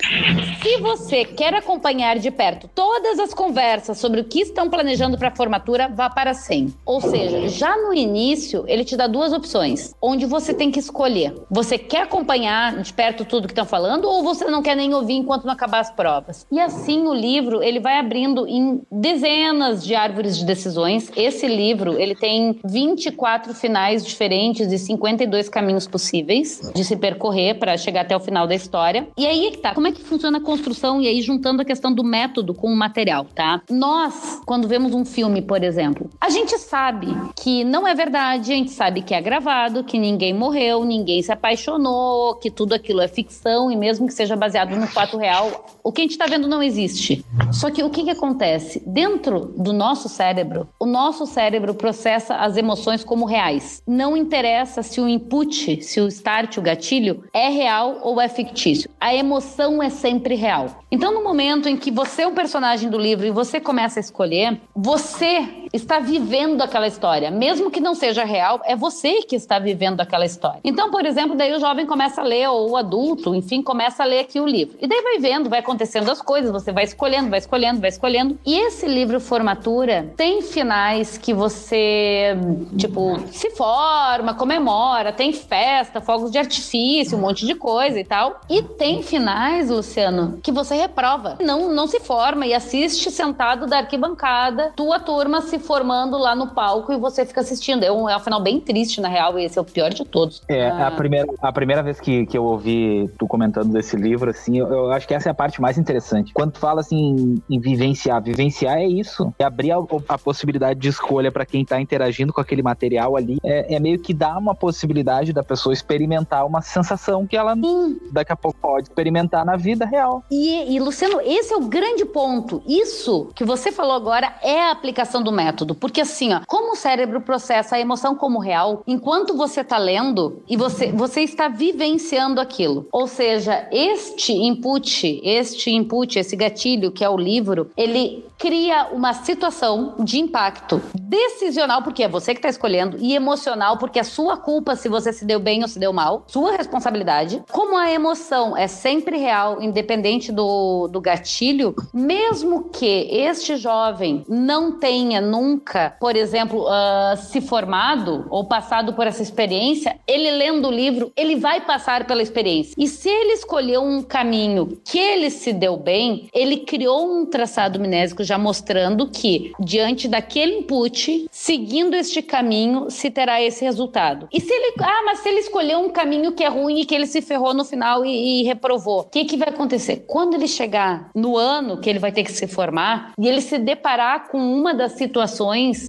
B: Se você quer acompanhar de perto todas as conversas sobre o que estão planejando para a formatura, vá para 100. Ou seja, já no início, ele te dá duas opções, onde você tem que escolher. Você quer acompanhar de perto tudo que estão falando ou você não quer nem ouvir enquanto não acabar as provas. E assim o livro, ele vai abrindo em dezenas de árvores de decisões. Esse livro, ele tem 24 finais diferentes e 52 caminhos possíveis de se percorrer para chegar até o final da história. E aí é que tá, como é que funciona a construção e aí juntando a questão do método com o material, tá? Nós, quando vemos um filme, por exemplo, a gente sabe que não é verdade, a gente sabe que é gravado, que ninguém morreu, ninguém se apaixonou, que tudo aquilo aquilo é ficção e mesmo que seja baseado no fato real, o que a gente está vendo não existe. Só que o que, que acontece? Dentro do nosso cérebro, o nosso cérebro processa as emoções como reais. Não interessa se o input, se o start, o gatilho, é real ou é fictício. A emoção é sempre real. Então, no momento em que você é um personagem do livro e você começa a escolher, você está vivendo aquela história. Mesmo que não seja real, é você que está vivendo aquela história. Então, por exemplo, daí o jovem começa a ler, ou o adulto, enfim, começa a ler aqui o livro. E daí vai vendo, vai acontecendo as coisas, você vai escolhendo, vai escolhendo, vai escolhendo. E esse livro Formatura tem finais que você, tipo, se forma, comemora, tem festa, fogos de artifício, um monte de coisa e tal. E tem finais, Luciano, que você reprova. Não, não se forma e assiste sentado da arquibancada, tua turma se formando lá no palco e você fica assistindo. É um, é um final bem triste, na real, e esse é o pior de todos.
A: É, ah. a, primeira, a primeira vez que, que eu ouvi tu comentando desse livro, assim, eu, eu, acho que essa é a parte mais interessante. Quando tu fala assim em vivenciar, vivenciar é isso. É abrir a, a possibilidade de escolha para quem tá interagindo com aquele material ali. É, é, meio que dar uma possibilidade da pessoa experimentar uma sensação que ela Sim. daqui a pouco pode experimentar na vida real.
B: E, e, Luciano, esse é o grande ponto. Isso que você falou agora é a aplicação do método método. Porque assim, ó, como o cérebro processa a emoção como real, enquanto você está lendo e você, você está vivenciando aquilo. Ou seja, este input, este input, esse gatilho que é o livro, ele cria uma situação de impacto decisional, porque é você que está escolhendo, e emocional, porque é sua culpa se você se deu bem ou se deu mal, sua responsabilidade. Como a emoção é sempre real, independente do, do gatilho, mesmo que este jovem não tenha nunca, por exemplo, uh, se formado ou passado por essa experiência, ele lendo o livro, ele vai passar pela experiência. E se ele escolheu um caminho que ele se deu bem, ele criou um traçado minésico já mostrando que, diante daquele input, seguindo este caminho, se terá esse resultado. E se ele. Ah, mas se ele escolheu um caminho que é ruim e que ele se ferrou no final e, e reprovou, o que, que vai acontecer? Quando ele chegar no ano que ele vai ter que se formar e ele se deparar com uma das situações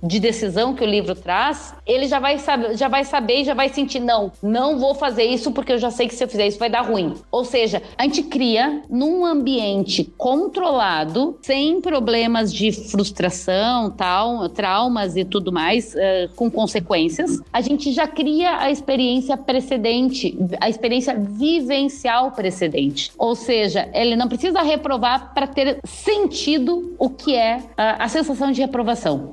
B: de decisão que o livro traz, ele já vai saber, já vai saber e já vai sentir: não, não vou fazer isso porque eu já sei que se eu fizer isso vai dar ruim. Ou seja, a gente cria num ambiente controlado, sem problema problemas de frustração, tal, traumas e tudo mais, uh, com consequências, a gente já cria a experiência precedente, a experiência vivencial precedente. Ou seja, ele não precisa reprovar para ter sentido o que é a, a sensação de reprovação.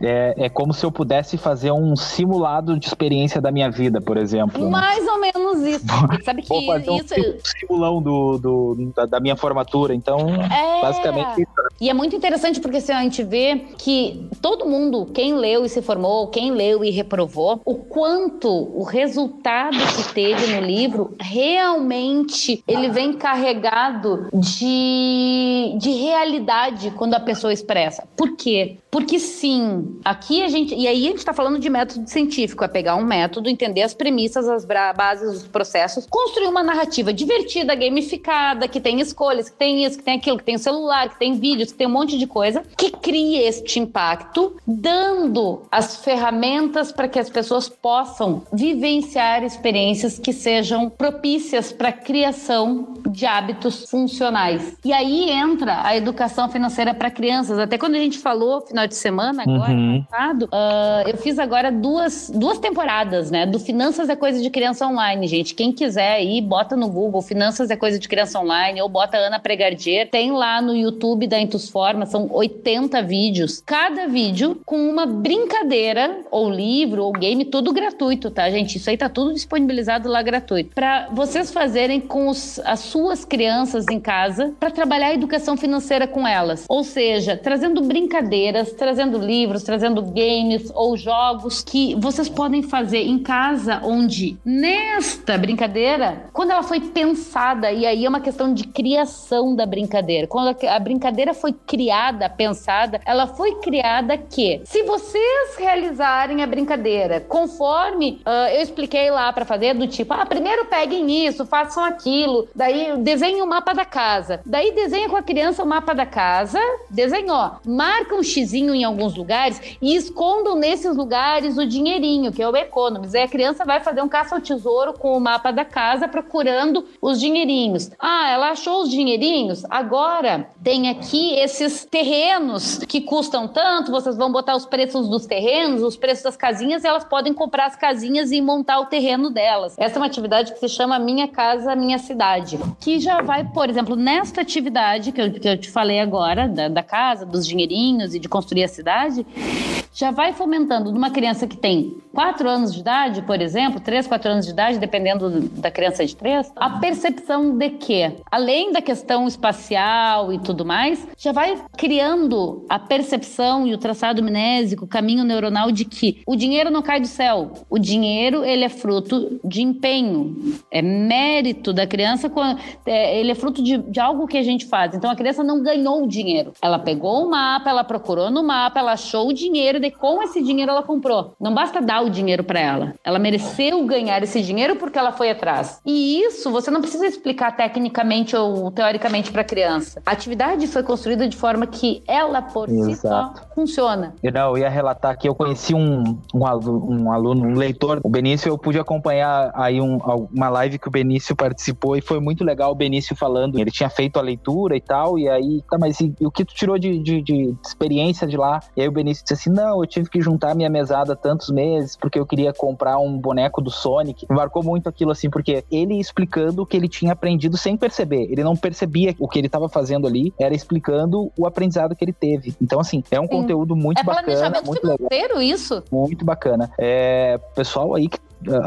A: É, é como se eu pudesse fazer um simulado de experiência da minha vida, por exemplo.
B: Né? Mais né? ou menos isso. Sabe que
A: Vou fazer isso. Um simulão do, do da, da, minha formatura. Então, é... basicamente.
B: E é muito interessante interessante porque assim, a gente vê que todo mundo, quem leu e se formou, quem leu e reprovou, o quanto o resultado que teve no livro realmente ele vem carregado de, de realidade quando a pessoa expressa. Por quê? Porque sim, aqui a gente. E aí a gente está falando de método científico, é pegar um método, entender as premissas, as bases, os processos, construir uma narrativa divertida, gamificada, que tem escolhas, que tem isso, que tem aquilo, que tem celular, que tem vídeos, que tem um monte de coisa, que crie este impacto, dando as ferramentas para que as pessoas possam vivenciar experiências que sejam propícias para a criação de hábitos funcionais. E aí entra a educação financeira para crianças. Até quando a gente falou, de semana, agora, uhum. passado, uh, eu fiz agora duas, duas temporadas, né? Do Finanças é Coisa de Criança Online, gente. Quem quiser aí, bota no Google Finanças é Coisa de Criança Online ou bota Ana Pregardier. Tem lá no YouTube da Intusforma, são 80 vídeos. Cada vídeo com uma brincadeira, ou livro, ou game, tudo gratuito, tá, gente? Isso aí tá tudo disponibilizado lá gratuito. Para vocês fazerem com os, as suas crianças em casa, para trabalhar a educação financeira com elas. Ou seja, trazendo brincadeiras, trazendo livros, trazendo games ou jogos que vocês podem fazer em casa, onde nesta brincadeira, quando ela foi pensada, e aí é uma questão de criação da brincadeira, quando a brincadeira foi criada, pensada, ela foi criada que, se vocês realizarem a brincadeira conforme uh, eu expliquei lá para fazer, do tipo, ah, primeiro peguem isso, façam aquilo, daí desenhem o mapa da casa, daí desenha com a criança o mapa da casa, desenhou, marca um xizinho em alguns lugares e escondam nesses lugares o dinheirinho, que é o economies. Aí a criança vai fazer um caça ao tesouro com o mapa da casa procurando os dinheirinhos. Ah, ela achou os dinheirinhos? Agora tem aqui esses terrenos que custam tanto, vocês vão botar os preços dos terrenos, os preços das casinhas, e elas podem comprar as casinhas e montar o terreno delas. Essa é uma atividade que se chama Minha Casa Minha Cidade, que já vai, por exemplo, nesta atividade que eu, que eu te falei agora, da, da casa, dos dinheirinhos e de construir a cidade, já vai fomentando numa criança que tem 4 anos de idade, por exemplo, 3, 4 anos de idade, dependendo da criança de 3, a percepção de que, além da questão espacial e tudo mais, já vai criando a percepção e o traçado mnésico, o caminho neuronal de que o dinheiro não cai do céu. O dinheiro, ele é fruto de empenho, é mérito da criança, é, ele é fruto de, de algo que a gente faz. Então, a criança não ganhou o dinheiro. Ela pegou o mapa, ela procurou no mapa, ela achou o dinheiro e com esse dinheiro ela comprou. Não basta dar dar o dinheiro para ela. Ela mereceu ganhar esse dinheiro porque ela foi atrás. E isso você não precisa explicar tecnicamente ou teoricamente para a criança. A atividade foi construída de forma que ela por Exato. si só funciona.
A: Eu, não, eu ia relatar que eu conheci um, um, aluno, um aluno, um leitor, o Benício, eu pude acompanhar aí um, uma live que o Benício participou e foi muito legal o Benício falando. Ele tinha feito a leitura e tal, e aí, tá, mas e, e o que tu tirou de, de, de, experiência de lá? E aí o Benício disse assim: não, eu tive que juntar minha mesada tantos meses porque eu queria comprar um boneco do Sonic. Marcou muito aquilo assim, porque ele explicando o que ele tinha aprendido sem perceber. Ele não percebia o que ele estava fazendo ali, era explicando o aprendizado que ele teve. Então, assim, é um Sim. conteúdo muito
B: é
A: bacana. É
B: planejamento
A: muito
B: financeiro
A: legal.
B: isso?
A: Muito bacana. É, pessoal aí que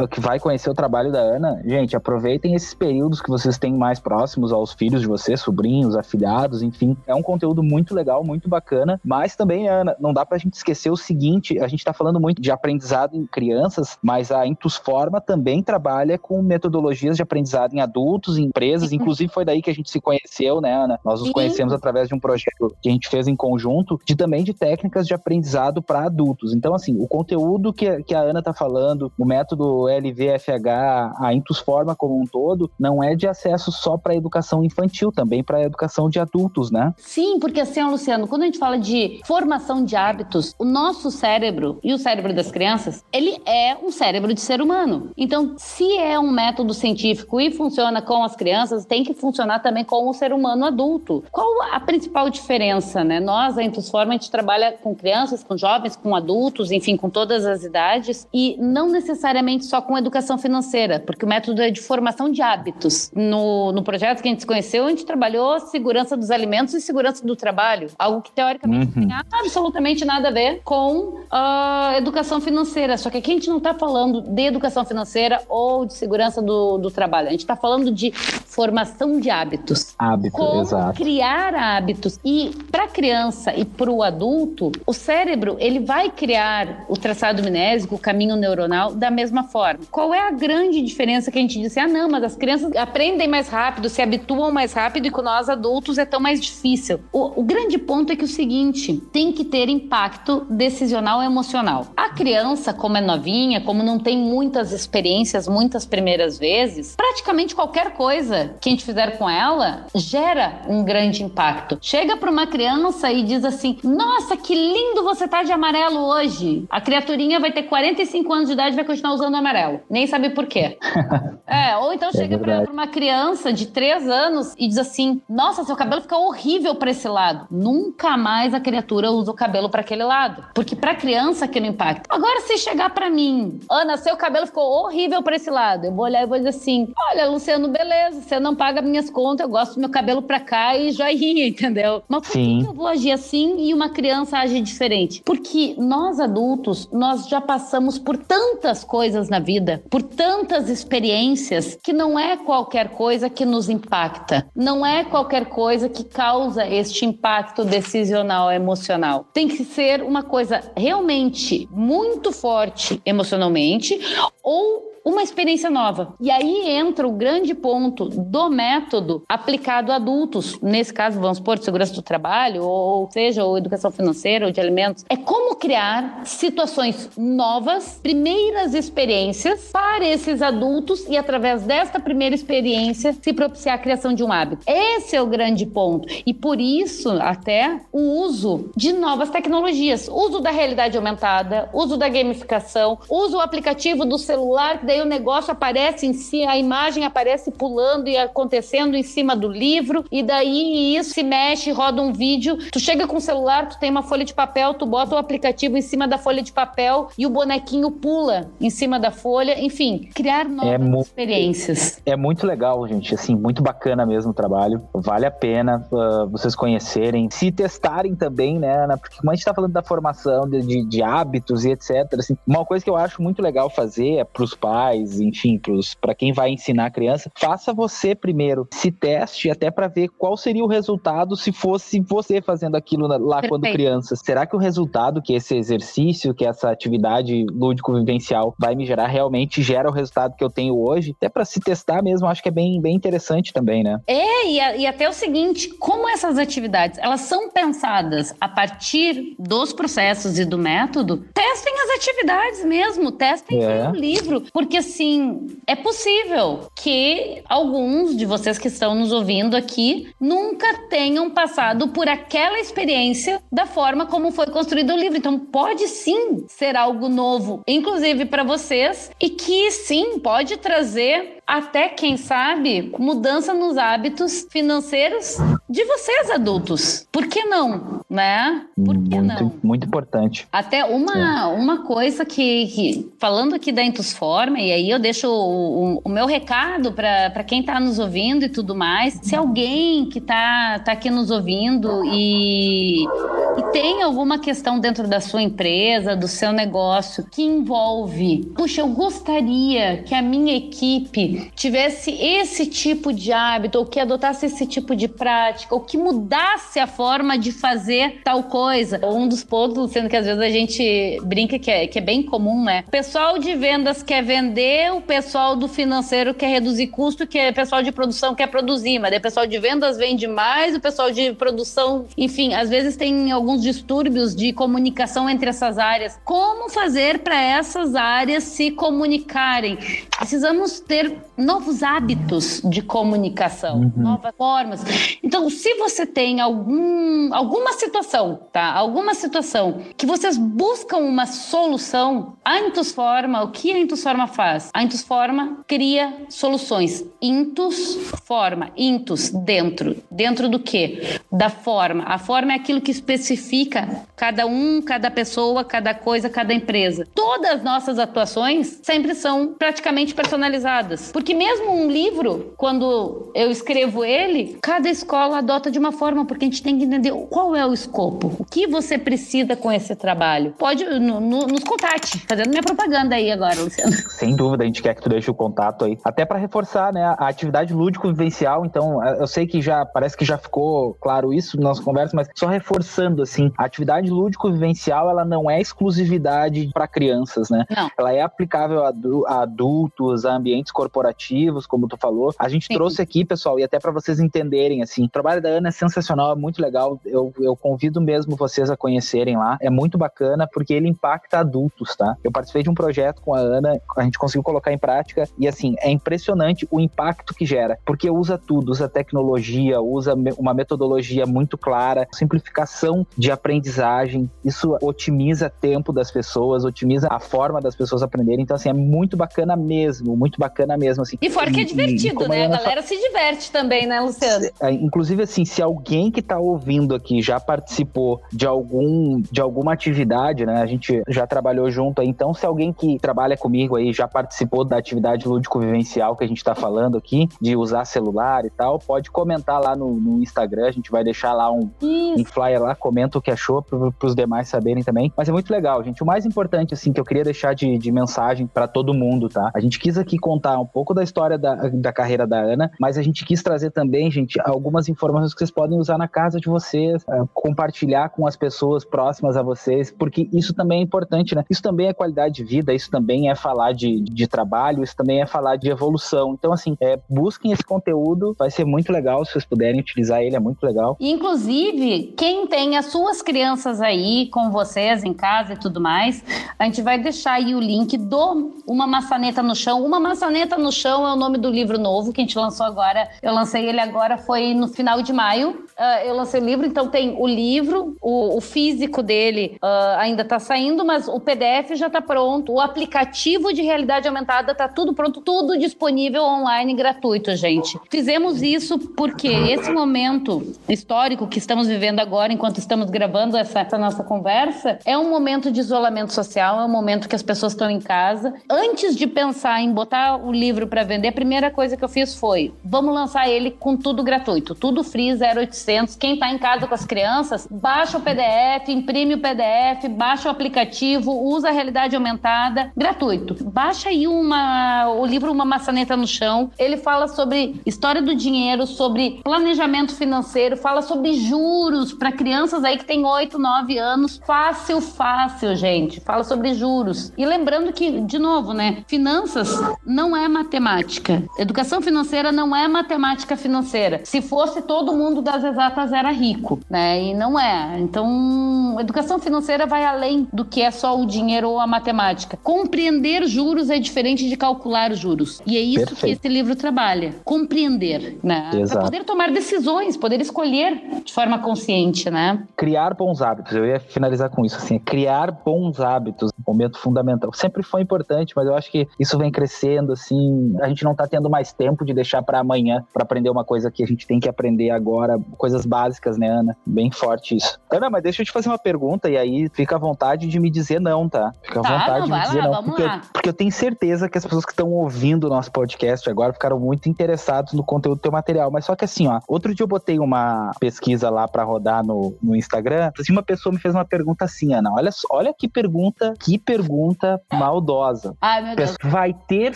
A: que vai conhecer o trabalho da Ana, gente, aproveitem esses períodos que vocês têm mais próximos aos filhos de vocês, sobrinhos, afilhados, enfim. É um conteúdo muito legal, muito bacana. Mas também, Ana, não dá pra gente esquecer o seguinte: a gente tá falando muito de aprendizado em crianças, mas a Intus Forma também trabalha com metodologias de aprendizado em adultos, em empresas. Inclusive, foi daí que a gente se conheceu, né, Ana? Nós nos conhecemos através de um projeto que a gente fez em conjunto, de também de técnicas de aprendizado para adultos. Então, assim, o conteúdo que, que a Ana tá falando, o método do LVFH, a Intus Forma como um todo, não é de acesso só para a educação infantil, também para a educação de adultos, né?
B: Sim, porque assim, Luciano, quando a gente fala de formação de hábitos, o nosso cérebro e o cérebro das crianças, ele é um cérebro de ser humano. Então, se é um método científico e funciona com as crianças, tem que funcionar também com o ser humano adulto. Qual a principal diferença, né? Nós, a Intus Forma, a gente trabalha com crianças, com jovens, com adultos, enfim, com todas as idades e não necessariamente necessariamente só com educação financeira, porque o método é de formação de hábitos. No, no projeto que a gente se conheceu, a gente trabalhou segurança dos alimentos e segurança do trabalho, algo que teoricamente uhum. não tem absolutamente nada a ver com a educação financeira. Só que aqui a gente não está falando de educação financeira ou de segurança do, do trabalho, a gente está falando de formação de hábitos.
A: Hábito,
B: Como
A: exato.
B: criar hábitos. E para a criança e para o adulto, o cérebro ele vai criar o traçado minésico, o caminho neuronal da mesma forma. Qual é a grande diferença que a gente disse? Ah, não, mas as crianças aprendem mais rápido, se habituam mais rápido e com nós adultos é tão mais difícil. O, o grande ponto é que o seguinte, tem que ter impacto decisional e emocional. A criança, como é novinha, como não tem muitas experiências, muitas primeiras vezes, praticamente qualquer coisa que a gente fizer com ela gera um grande impacto. Chega para uma criança e diz assim: Nossa, que lindo você tá de amarelo hoje. A criaturinha vai ter 45 anos de idade e vai continuar usando amarelo. Nem sabe por quê. é, ou então é chega é pra, uma criança de 3 anos e diz assim: Nossa, seu cabelo fica horrível para esse lado. Nunca mais a criatura usa o cabelo para aquele lado. Porque pra criança aquilo impacta. Agora, se chegar para mim, Ana, seu cabelo ficou horrível para esse lado. Eu vou olhar e vou dizer assim: Olha, Luciano, beleza, você não paga minhas contas, eu gosto do meu cabelo pra cá e joinha, entendeu? Mas por Sim. que eu vou agir assim e uma criança age diferente? Porque nós adultos, nós já passamos por tantas coisas na vida, por tantas experiências, que não é qualquer coisa que nos impacta, não é qualquer coisa que causa este impacto decisional emocional. Tem que ser uma coisa realmente muito forte emocionalmente ou uma experiência nova. E aí entra o grande ponto do método aplicado a adultos, nesse caso, vamos supor, de segurança do trabalho, ou seja, ou educação financeira, ou de alimentos. É como criar situações novas, primeiras experiências para esses adultos e, através desta primeira experiência, se propiciar a criação de um hábito. Esse é o grande ponto. E por isso, até, o uso de novas tecnologias, uso da realidade aumentada, uso da gamificação, uso o aplicativo do celular que daí o negócio aparece em si, a imagem aparece pulando e acontecendo em cima do livro, e daí isso se mexe, roda um vídeo. Tu chega com o celular, tu tem uma folha de papel, tu bota o aplicativo em cima da folha de papel e o bonequinho pula em cima da folha. Enfim, criar novas é experiências.
A: É muito legal, gente. Assim, muito bacana mesmo o trabalho. Vale a pena uh, vocês conhecerem, se testarem também, né, Ana? Porque como a gente tá falando da formação de, de, de hábitos e etc. Assim, uma coisa que eu acho muito legal fazer é pros pais pais, enfim, para quem vai ensinar a criança, faça você primeiro, se teste até para ver qual seria o resultado se fosse você fazendo aquilo lá Perfeito. quando criança. Será que o resultado que esse exercício, que essa atividade lúdico-vivencial vai me gerar realmente gera o resultado que eu tenho hoje? Até para se testar mesmo, acho que é bem, bem interessante também, né?
B: É, e, a, e até o seguinte, como essas atividades, elas são pensadas a partir dos processos e do método, testem as atividades mesmo, testem é. o livro, porque assim, é possível que alguns de vocês que estão nos ouvindo aqui nunca tenham passado por aquela experiência da forma como foi construído o livro. Então, pode sim ser algo novo, inclusive para vocês, e que sim pode trazer até, quem sabe, mudança nos hábitos financeiros de vocês, adultos. Por que não? Né? Por que
A: muito,
B: não?
A: Muito importante.
B: Até uma, uma coisa que, que, falando aqui da Intusforma, e aí eu deixo o, o, o meu recado para quem está nos ouvindo e tudo mais. Se alguém que está tá aqui nos ouvindo e, e tem alguma questão dentro da sua empresa, do seu negócio, que envolve, puxa, eu gostaria que a minha equipe tivesse esse tipo de hábito, ou que adotasse esse tipo de prática, ou que mudasse a forma de fazer tal coisa. Um dos pontos, sendo que às vezes a gente brinca que é, que é bem comum, né? O pessoal de vendas quer vender, o pessoal do financeiro quer reduzir custo, que o pessoal de produção quer produzir, mas o pessoal de vendas vende mais, o pessoal de produção, enfim, às vezes tem alguns distúrbios de comunicação entre essas áreas. Como fazer para essas áreas se comunicarem? Precisamos ter novos hábitos de comunicação, uhum. novas formas. Então, se você tem algum, alguma situação, tá? Alguma situação que vocês buscam uma solução, a Intus Forma, o que a Intus Forma faz? A Intus Forma cria soluções. Intus forma, Intus dentro. Dentro do quê? Da forma. A forma é aquilo que especifica cada um, cada pessoa, cada coisa, cada empresa. Todas as nossas atuações sempre são praticamente personalizadas. Porque mesmo um livro, quando eu escrevo ele, cada escola adota de uma forma, porque a gente tem que entender qual é o escopo, o que você precisa com esse trabalho. Pode no, no, nos contate, fazendo minha propaganda aí agora, Luciano.
A: Sem dúvida, a gente quer que tu deixe o contato aí. Até para reforçar, né, a atividade lúdico-vivencial, então, eu sei que já, parece que já ficou claro isso nas conversas, mas só reforçando, assim, a atividade lúdico-vivencial, ela não é exclusividade para crianças, né?
B: Não.
A: Ela é aplicável a, adultos, a ambientes corporativos como tu falou. A gente Sim. trouxe aqui, pessoal, e até para vocês entenderem, assim, o trabalho da Ana é sensacional, é muito legal. Eu, eu convido mesmo vocês a conhecerem lá. É muito bacana porque ele impacta adultos, tá? Eu participei de um projeto com a Ana, a gente conseguiu colocar em prática e, assim, é impressionante o impacto que gera, porque usa tudo, usa tecnologia, usa uma metodologia muito clara, simplificação de aprendizagem. Isso otimiza tempo das pessoas, otimiza a forma das pessoas aprenderem. Então, assim, é muito bacana mesmo, muito bacana mesmo assim.
B: E fora que é divertido, né? A, galera se diverte também, né, Luciano?
A: É, inclusive, assim, se alguém que tá ouvindo aqui já participou de algum de alguma atividade, né? A gente já trabalhou junto aí, então se alguém que trabalha comigo aí já participou da atividade lúdico-vivencial que a gente tá falando aqui, de usar celular e tal, pode comentar lá no, no Instagram, a gente vai deixar lá um, um flyer lá, comenta o que achou para os demais saberem também. Mas é muito legal, gente. O mais importante, assim, que eu queria deixar de, de mensagem para todo mundo, tá? A gente quis aqui contar um pouco pouco da história da, da carreira da Ana, mas a gente quis trazer também, gente, algumas informações que vocês podem usar na casa de vocês, é, compartilhar com as pessoas próximas a vocês, porque isso também é importante, né? Isso também é qualidade de vida, isso também é falar de, de trabalho, isso também é falar de evolução. Então, assim, é, busquem esse conteúdo, vai ser muito legal se vocês puderem utilizar ele, é muito legal.
B: Inclusive, quem tem as suas crianças aí com vocês em casa e tudo mais, a gente vai deixar aí o link do Uma Maçaneta no Chão. Uma Maçaneta no Chão é o nome do livro novo que a gente lançou agora. Eu lancei ele agora, foi no final de maio. Uh, eu lancei o livro, então tem o livro, o, o físico dele uh, ainda está saindo, mas o PDF já está pronto. O aplicativo de realidade aumentada está tudo pronto, tudo disponível online gratuito, gente. Fizemos isso porque esse momento histórico que estamos vivendo agora, enquanto estamos gravando essa, essa nossa conversa, é um momento de isolamento social, é um momento que as pessoas estão em casa. Antes de pensar em botar o livro para vender, a primeira coisa que eu fiz foi: vamos lançar ele com tudo gratuito. tudo free 0800. Quem está em casa com as crianças, baixa o PDF, imprime o PDF, baixa o aplicativo, usa a realidade aumentada, gratuito. Baixa aí uma, o livro Uma Maçaneta no Chão. Ele fala sobre história do dinheiro, sobre planejamento financeiro, fala sobre juros para crianças aí que têm 8, 9 anos. Fácil, fácil, gente. Fala sobre juros. E lembrando que, de novo, né? Finanças não é matemática. Educação financeira não é matemática financeira. Se fosse mundo das exatas era rico, né? E não é. Então, educação financeira vai além do que é só o dinheiro ou a matemática. Compreender juros é diferente de calcular juros. E é isso Perfeito. que esse livro trabalha. Compreender, né? Para poder tomar decisões, poder escolher de forma consciente, né?
A: Criar bons hábitos. Eu ia finalizar com isso, assim, criar bons hábitos, um momento fundamental. Sempre foi importante, mas eu acho que isso vem crescendo, assim, a gente não tá tendo mais tempo de deixar para amanhã para aprender uma coisa que a gente tem que aprender agora, coisas básicas, né, Ana? Bem forte isso. Ana, mas deixa eu te fazer uma pergunta e aí fica à vontade de me dizer não, tá? Fica à tá, vontade não, de me dizer lá, não, porque eu, porque eu, tenho certeza que as pessoas que estão ouvindo o nosso podcast agora ficaram muito interessados no conteúdo do teu material, mas só que assim, ó, outro dia eu botei uma pesquisa lá para rodar no, no Instagram, assim, uma pessoa me fez uma pergunta assim, Ana, olha, olha que pergunta, que pergunta maldosa.
B: Ai, meu Deus.
A: Vai ter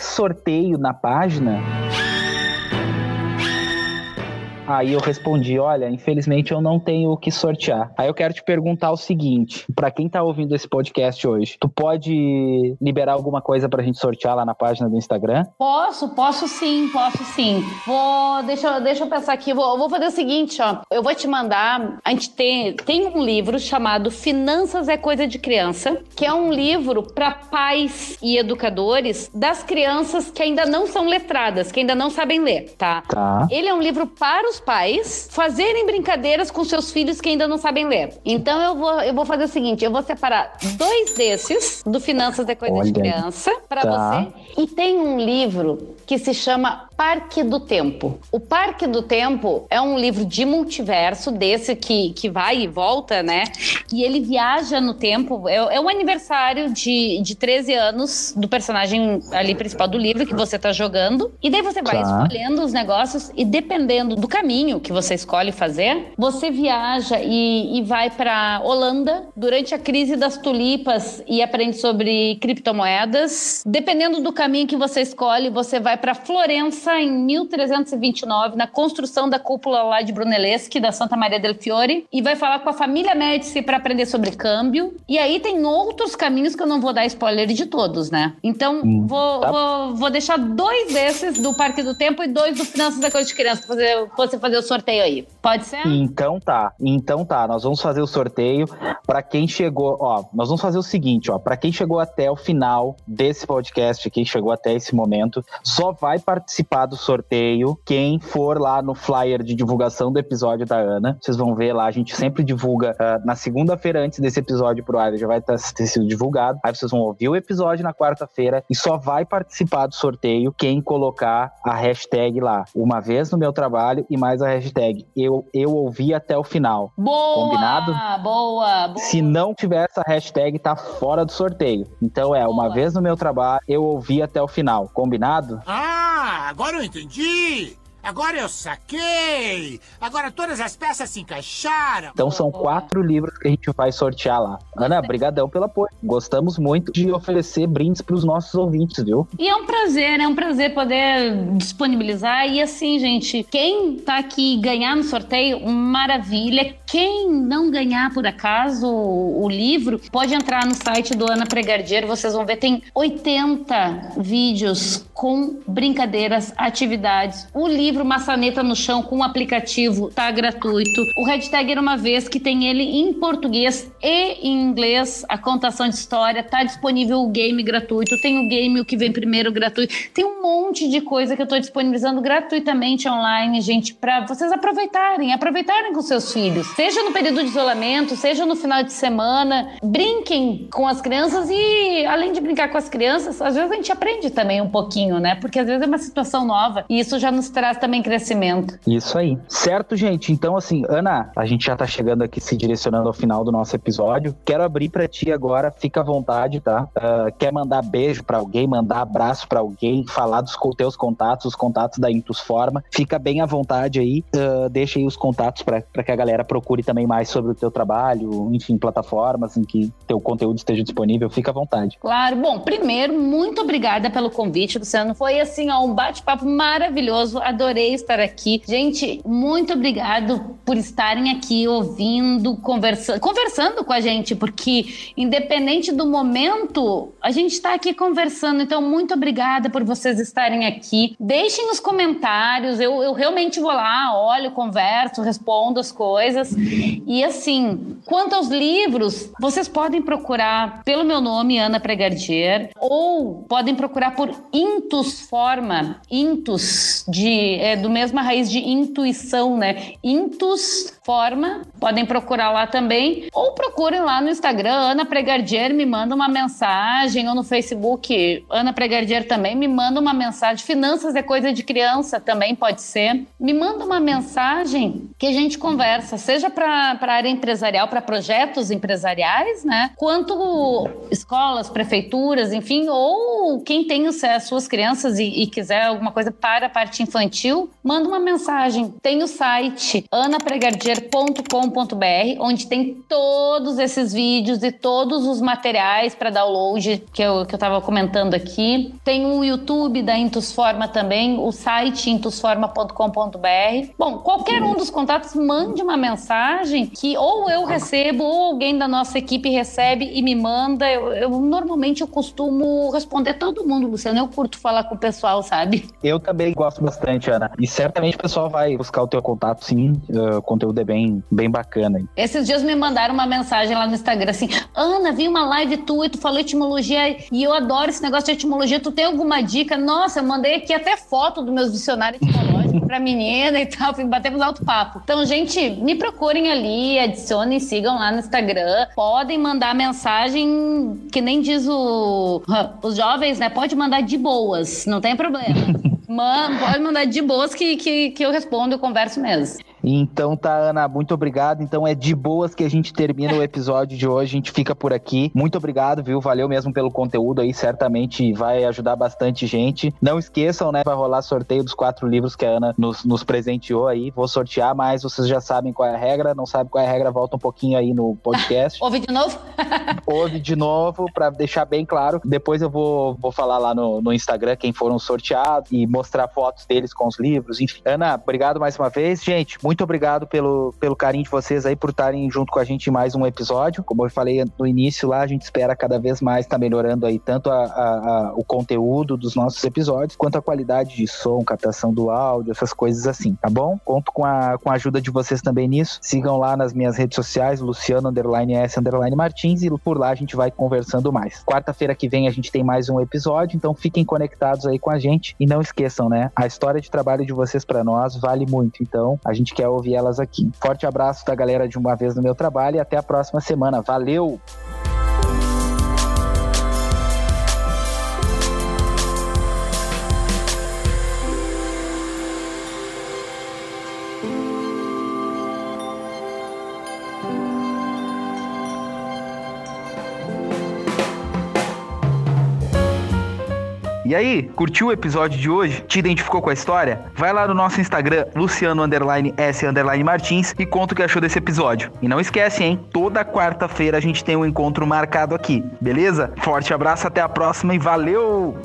A: sorteio na página? Aí eu respondi: olha, infelizmente eu não tenho o que sortear. Aí eu quero te perguntar o seguinte: para quem tá ouvindo esse podcast hoje, tu pode liberar alguma coisa pra gente sortear lá na página do Instagram?
B: Posso, posso sim, posso sim. Vou, deixa, deixa eu pensar aqui, vou, vou fazer o seguinte, ó. Eu vou te mandar, a gente tem, tem um livro chamado Finanças é Coisa de Criança, que é um livro para pais e educadores das crianças que ainda não são letradas, que ainda não sabem ler, tá?
A: Tá.
B: Ele é um livro para os pais fazerem brincadeiras com seus filhos que ainda não sabem ler. Então eu vou, eu vou fazer o seguinte: eu vou separar dois desses do Finanças de Coisa Olha, de Criança para tá. você. E tem um livro que se chama Parque do Tempo. O Parque do Tempo é um livro de multiverso, desse que, que vai e volta, né? E ele viaja no tempo. É, é um aniversário de, de 13 anos do personagem ali principal do livro que você tá jogando. E daí você vai tá. escolhendo os negócios e dependendo do caminho que você escolhe fazer, você viaja e, e vai para Holanda durante a crise das tulipas e aprende sobre criptomoedas. Dependendo do caminho que você escolhe, você vai para Florença em 1329, na construção da cúpula lá de Brunelleschi, da Santa Maria del Fiore, e vai falar com a família Médici para aprender sobre câmbio. E aí tem outros caminhos que eu não vou dar spoiler de todos, né? Então, hum, vou, tá. vou, vou deixar dois desses do Parque do Tempo e dois do Finanças da Coisa de Criança pra fazer, você fazer o sorteio aí. Pode ser?
A: Então tá. Então tá. Nós vamos fazer o sorteio para quem chegou. Ó, nós vamos fazer o seguinte, ó. Para quem chegou até o final desse podcast, quem chegou até esse momento, só vai participar do sorteio quem for lá no flyer de divulgação do episódio da Ana. Vocês vão ver lá. A gente sempre divulga uh, na segunda-feira antes desse episódio pro ar. Já vai tá, ter sido divulgado. Aí vocês vão ouvir o episódio na quarta-feira e só vai participar do sorteio quem colocar a hashtag lá. Uma vez no meu trabalho e mais mais a hashtag eu, eu ouvi até o final.
B: Boa!
A: Combinado?
B: Boa, boa.
A: Se não tiver essa hashtag, tá fora do sorteio. Então é, boa. uma vez no meu trabalho, eu ouvi até o final. Combinado?
F: Ah, agora eu entendi! Agora eu saquei! Agora todas as peças se encaixaram!
A: Então são quatro livros que a gente vai sortear lá. Ana, brigadão pelo apoio. Gostamos muito de oferecer brindes para os nossos ouvintes, viu?
B: E é um prazer, é um prazer poder disponibilizar. E assim, gente, quem tá aqui ganhar no sorteio, maravilha. Quem não ganhar por acaso o, livro, pode entrar no site do Ana Pregardier, vocês vão ver, tem 80 vídeos com brincadeiras, atividades. O livro livro Maçaneta no Chão com o aplicativo tá gratuito. O hashtag era uma vez que tem ele em português e em inglês, a contação de história, tá disponível o game gratuito, tem o game o que vem primeiro gratuito. Tem um monte de coisa que eu tô disponibilizando gratuitamente online, gente, para vocês aproveitarem, aproveitarem com seus filhos. Seja no período de isolamento, seja no final de semana, brinquem com as crianças e além de brincar com as crianças, às vezes a gente aprende também um pouquinho né? Porque às vezes é uma situação nova e isso já nos traz também crescimento.
A: Isso aí. Certo, gente? Então, assim, Ana, a gente já tá chegando aqui se direcionando ao final do nosso episódio. Quero abrir para ti agora, fica à vontade, tá? Uh, quer mandar beijo para alguém, mandar abraço para alguém, falar dos teus contatos, os contatos da Intus Forma, fica bem à vontade aí. Uh, deixa aí os contatos para que a galera procure também mais sobre o teu trabalho, enfim, plataformas em que teu conteúdo esteja disponível, fica à vontade.
B: Claro. Bom, primeiro, muito obrigada pelo convite, Luciano. Foi assim, ó, um bate-papo maravilhoso. Adorei estar aqui. Gente, muito obrigado por estarem aqui ouvindo, conversando, conversando com a gente, porque independente do momento, a gente está aqui conversando. Então, muito obrigada por vocês estarem aqui. Deixem os comentários. Eu, eu realmente vou lá, olho, converso, respondo as coisas. E assim, quanto aos livros, vocês podem procurar pelo meu nome, Ana Pregardier, ou podem procurar por Intus Forma, Intus, de, é, do mesma raiz de intuição, né? Intus Forma, podem procurar lá também, ou procurem lá no Instagram, Ana Pregardier, me manda uma mensagem, ou no Facebook, Ana Pregardier também, me manda uma mensagem. Finanças é coisa de criança também pode ser. Me manda uma mensagem que a gente conversa, seja para a área empresarial, para projetos empresariais, né? Quanto escolas, prefeituras, enfim, ou quem tem as suas crianças e, e quiser alguma coisa para a parte infantil, manda uma mensagem. Tem o site anapregardier.com.br, onde tem todos esses vídeos e todos os materiais para download que eu, que eu tava comentando aqui. Tem o YouTube da Intusforma também, o site intusforma.com.br. Bom, qualquer um dos contatos, mande uma mensagem que ou eu recebo ou alguém da nossa equipe recebe e me manda. Eu, eu normalmente eu costumo responder todo mundo, Luciano. Eu curto falar com o pessoal, sabe?
A: Eu também gosto bastante, Ana. E certamente o pessoal vai buscar o teu contato, sim. O conteúdo é bem, bem bacana.
B: Esses dias me mandaram uma mensagem lá no Instagram assim: Ana, vi uma live tua e tu falou etimologia e eu adoro esse negócio de etimologia. Tu tem alguma dica? Nossa, eu mandei aqui até foto dos meus dicionários etimológicos pra menina e tal. Batemos alto papo. Então, gente, me procurem ali, adicionem, sigam lá no Instagram. Podem mandar mensagem, que nem diz o, os jovens, né? Pode mandar de boas, não tem problema. Man, pode mandar de boas que, que, que eu respondo, eu converso mesmo.
A: Então tá, Ana, muito obrigado. Então é de boas que a gente termina o episódio de hoje. A gente fica por aqui. Muito obrigado, viu? Valeu mesmo pelo conteúdo aí. Certamente vai ajudar bastante gente. Não esqueçam, né? Vai rolar sorteio dos quatro livros que a Ana nos, nos presenteou aí. Vou sortear, mas vocês já sabem qual é a regra. Não sabe qual é a regra, volta um pouquinho aí no podcast.
B: Ouve de novo?
A: Ouve de novo, para deixar bem claro. Depois eu vou, vou falar lá no, no Instagram quem foram sorteados e mostrar fotos deles com os livros. Enfim. Ana, obrigado mais uma vez. Gente, muito obrigado pelo, pelo carinho de vocês aí, por estarem junto com a gente em mais um episódio. Como eu falei no início lá, a gente espera cada vez mais estar tá melhorando aí tanto a, a, a, o conteúdo dos nossos episódios, quanto a qualidade de som, captação do áudio, essas coisas assim, tá bom? Conto com a, com a ajuda de vocês também nisso. Sigam lá nas minhas redes sociais, Luciano underline S underline Martins, e por lá a gente vai conversando mais. Quarta-feira que vem a gente tem mais um episódio, então fiquem conectados aí com a gente e não esqueçam, né? A história de trabalho de vocês para nós vale muito, então a gente quer ouvir elas aqui. Forte abraço da galera de uma vez no meu trabalho e até a próxima semana. Valeu! E aí, curtiu o episódio de hoje? Te identificou com a história? Vai lá no nosso Instagram, Luciano underline S underline Martins e conta o que achou desse episódio. E não esquece, hein? Toda quarta-feira a gente tem um encontro marcado aqui, beleza? Forte abraço, até a próxima e valeu!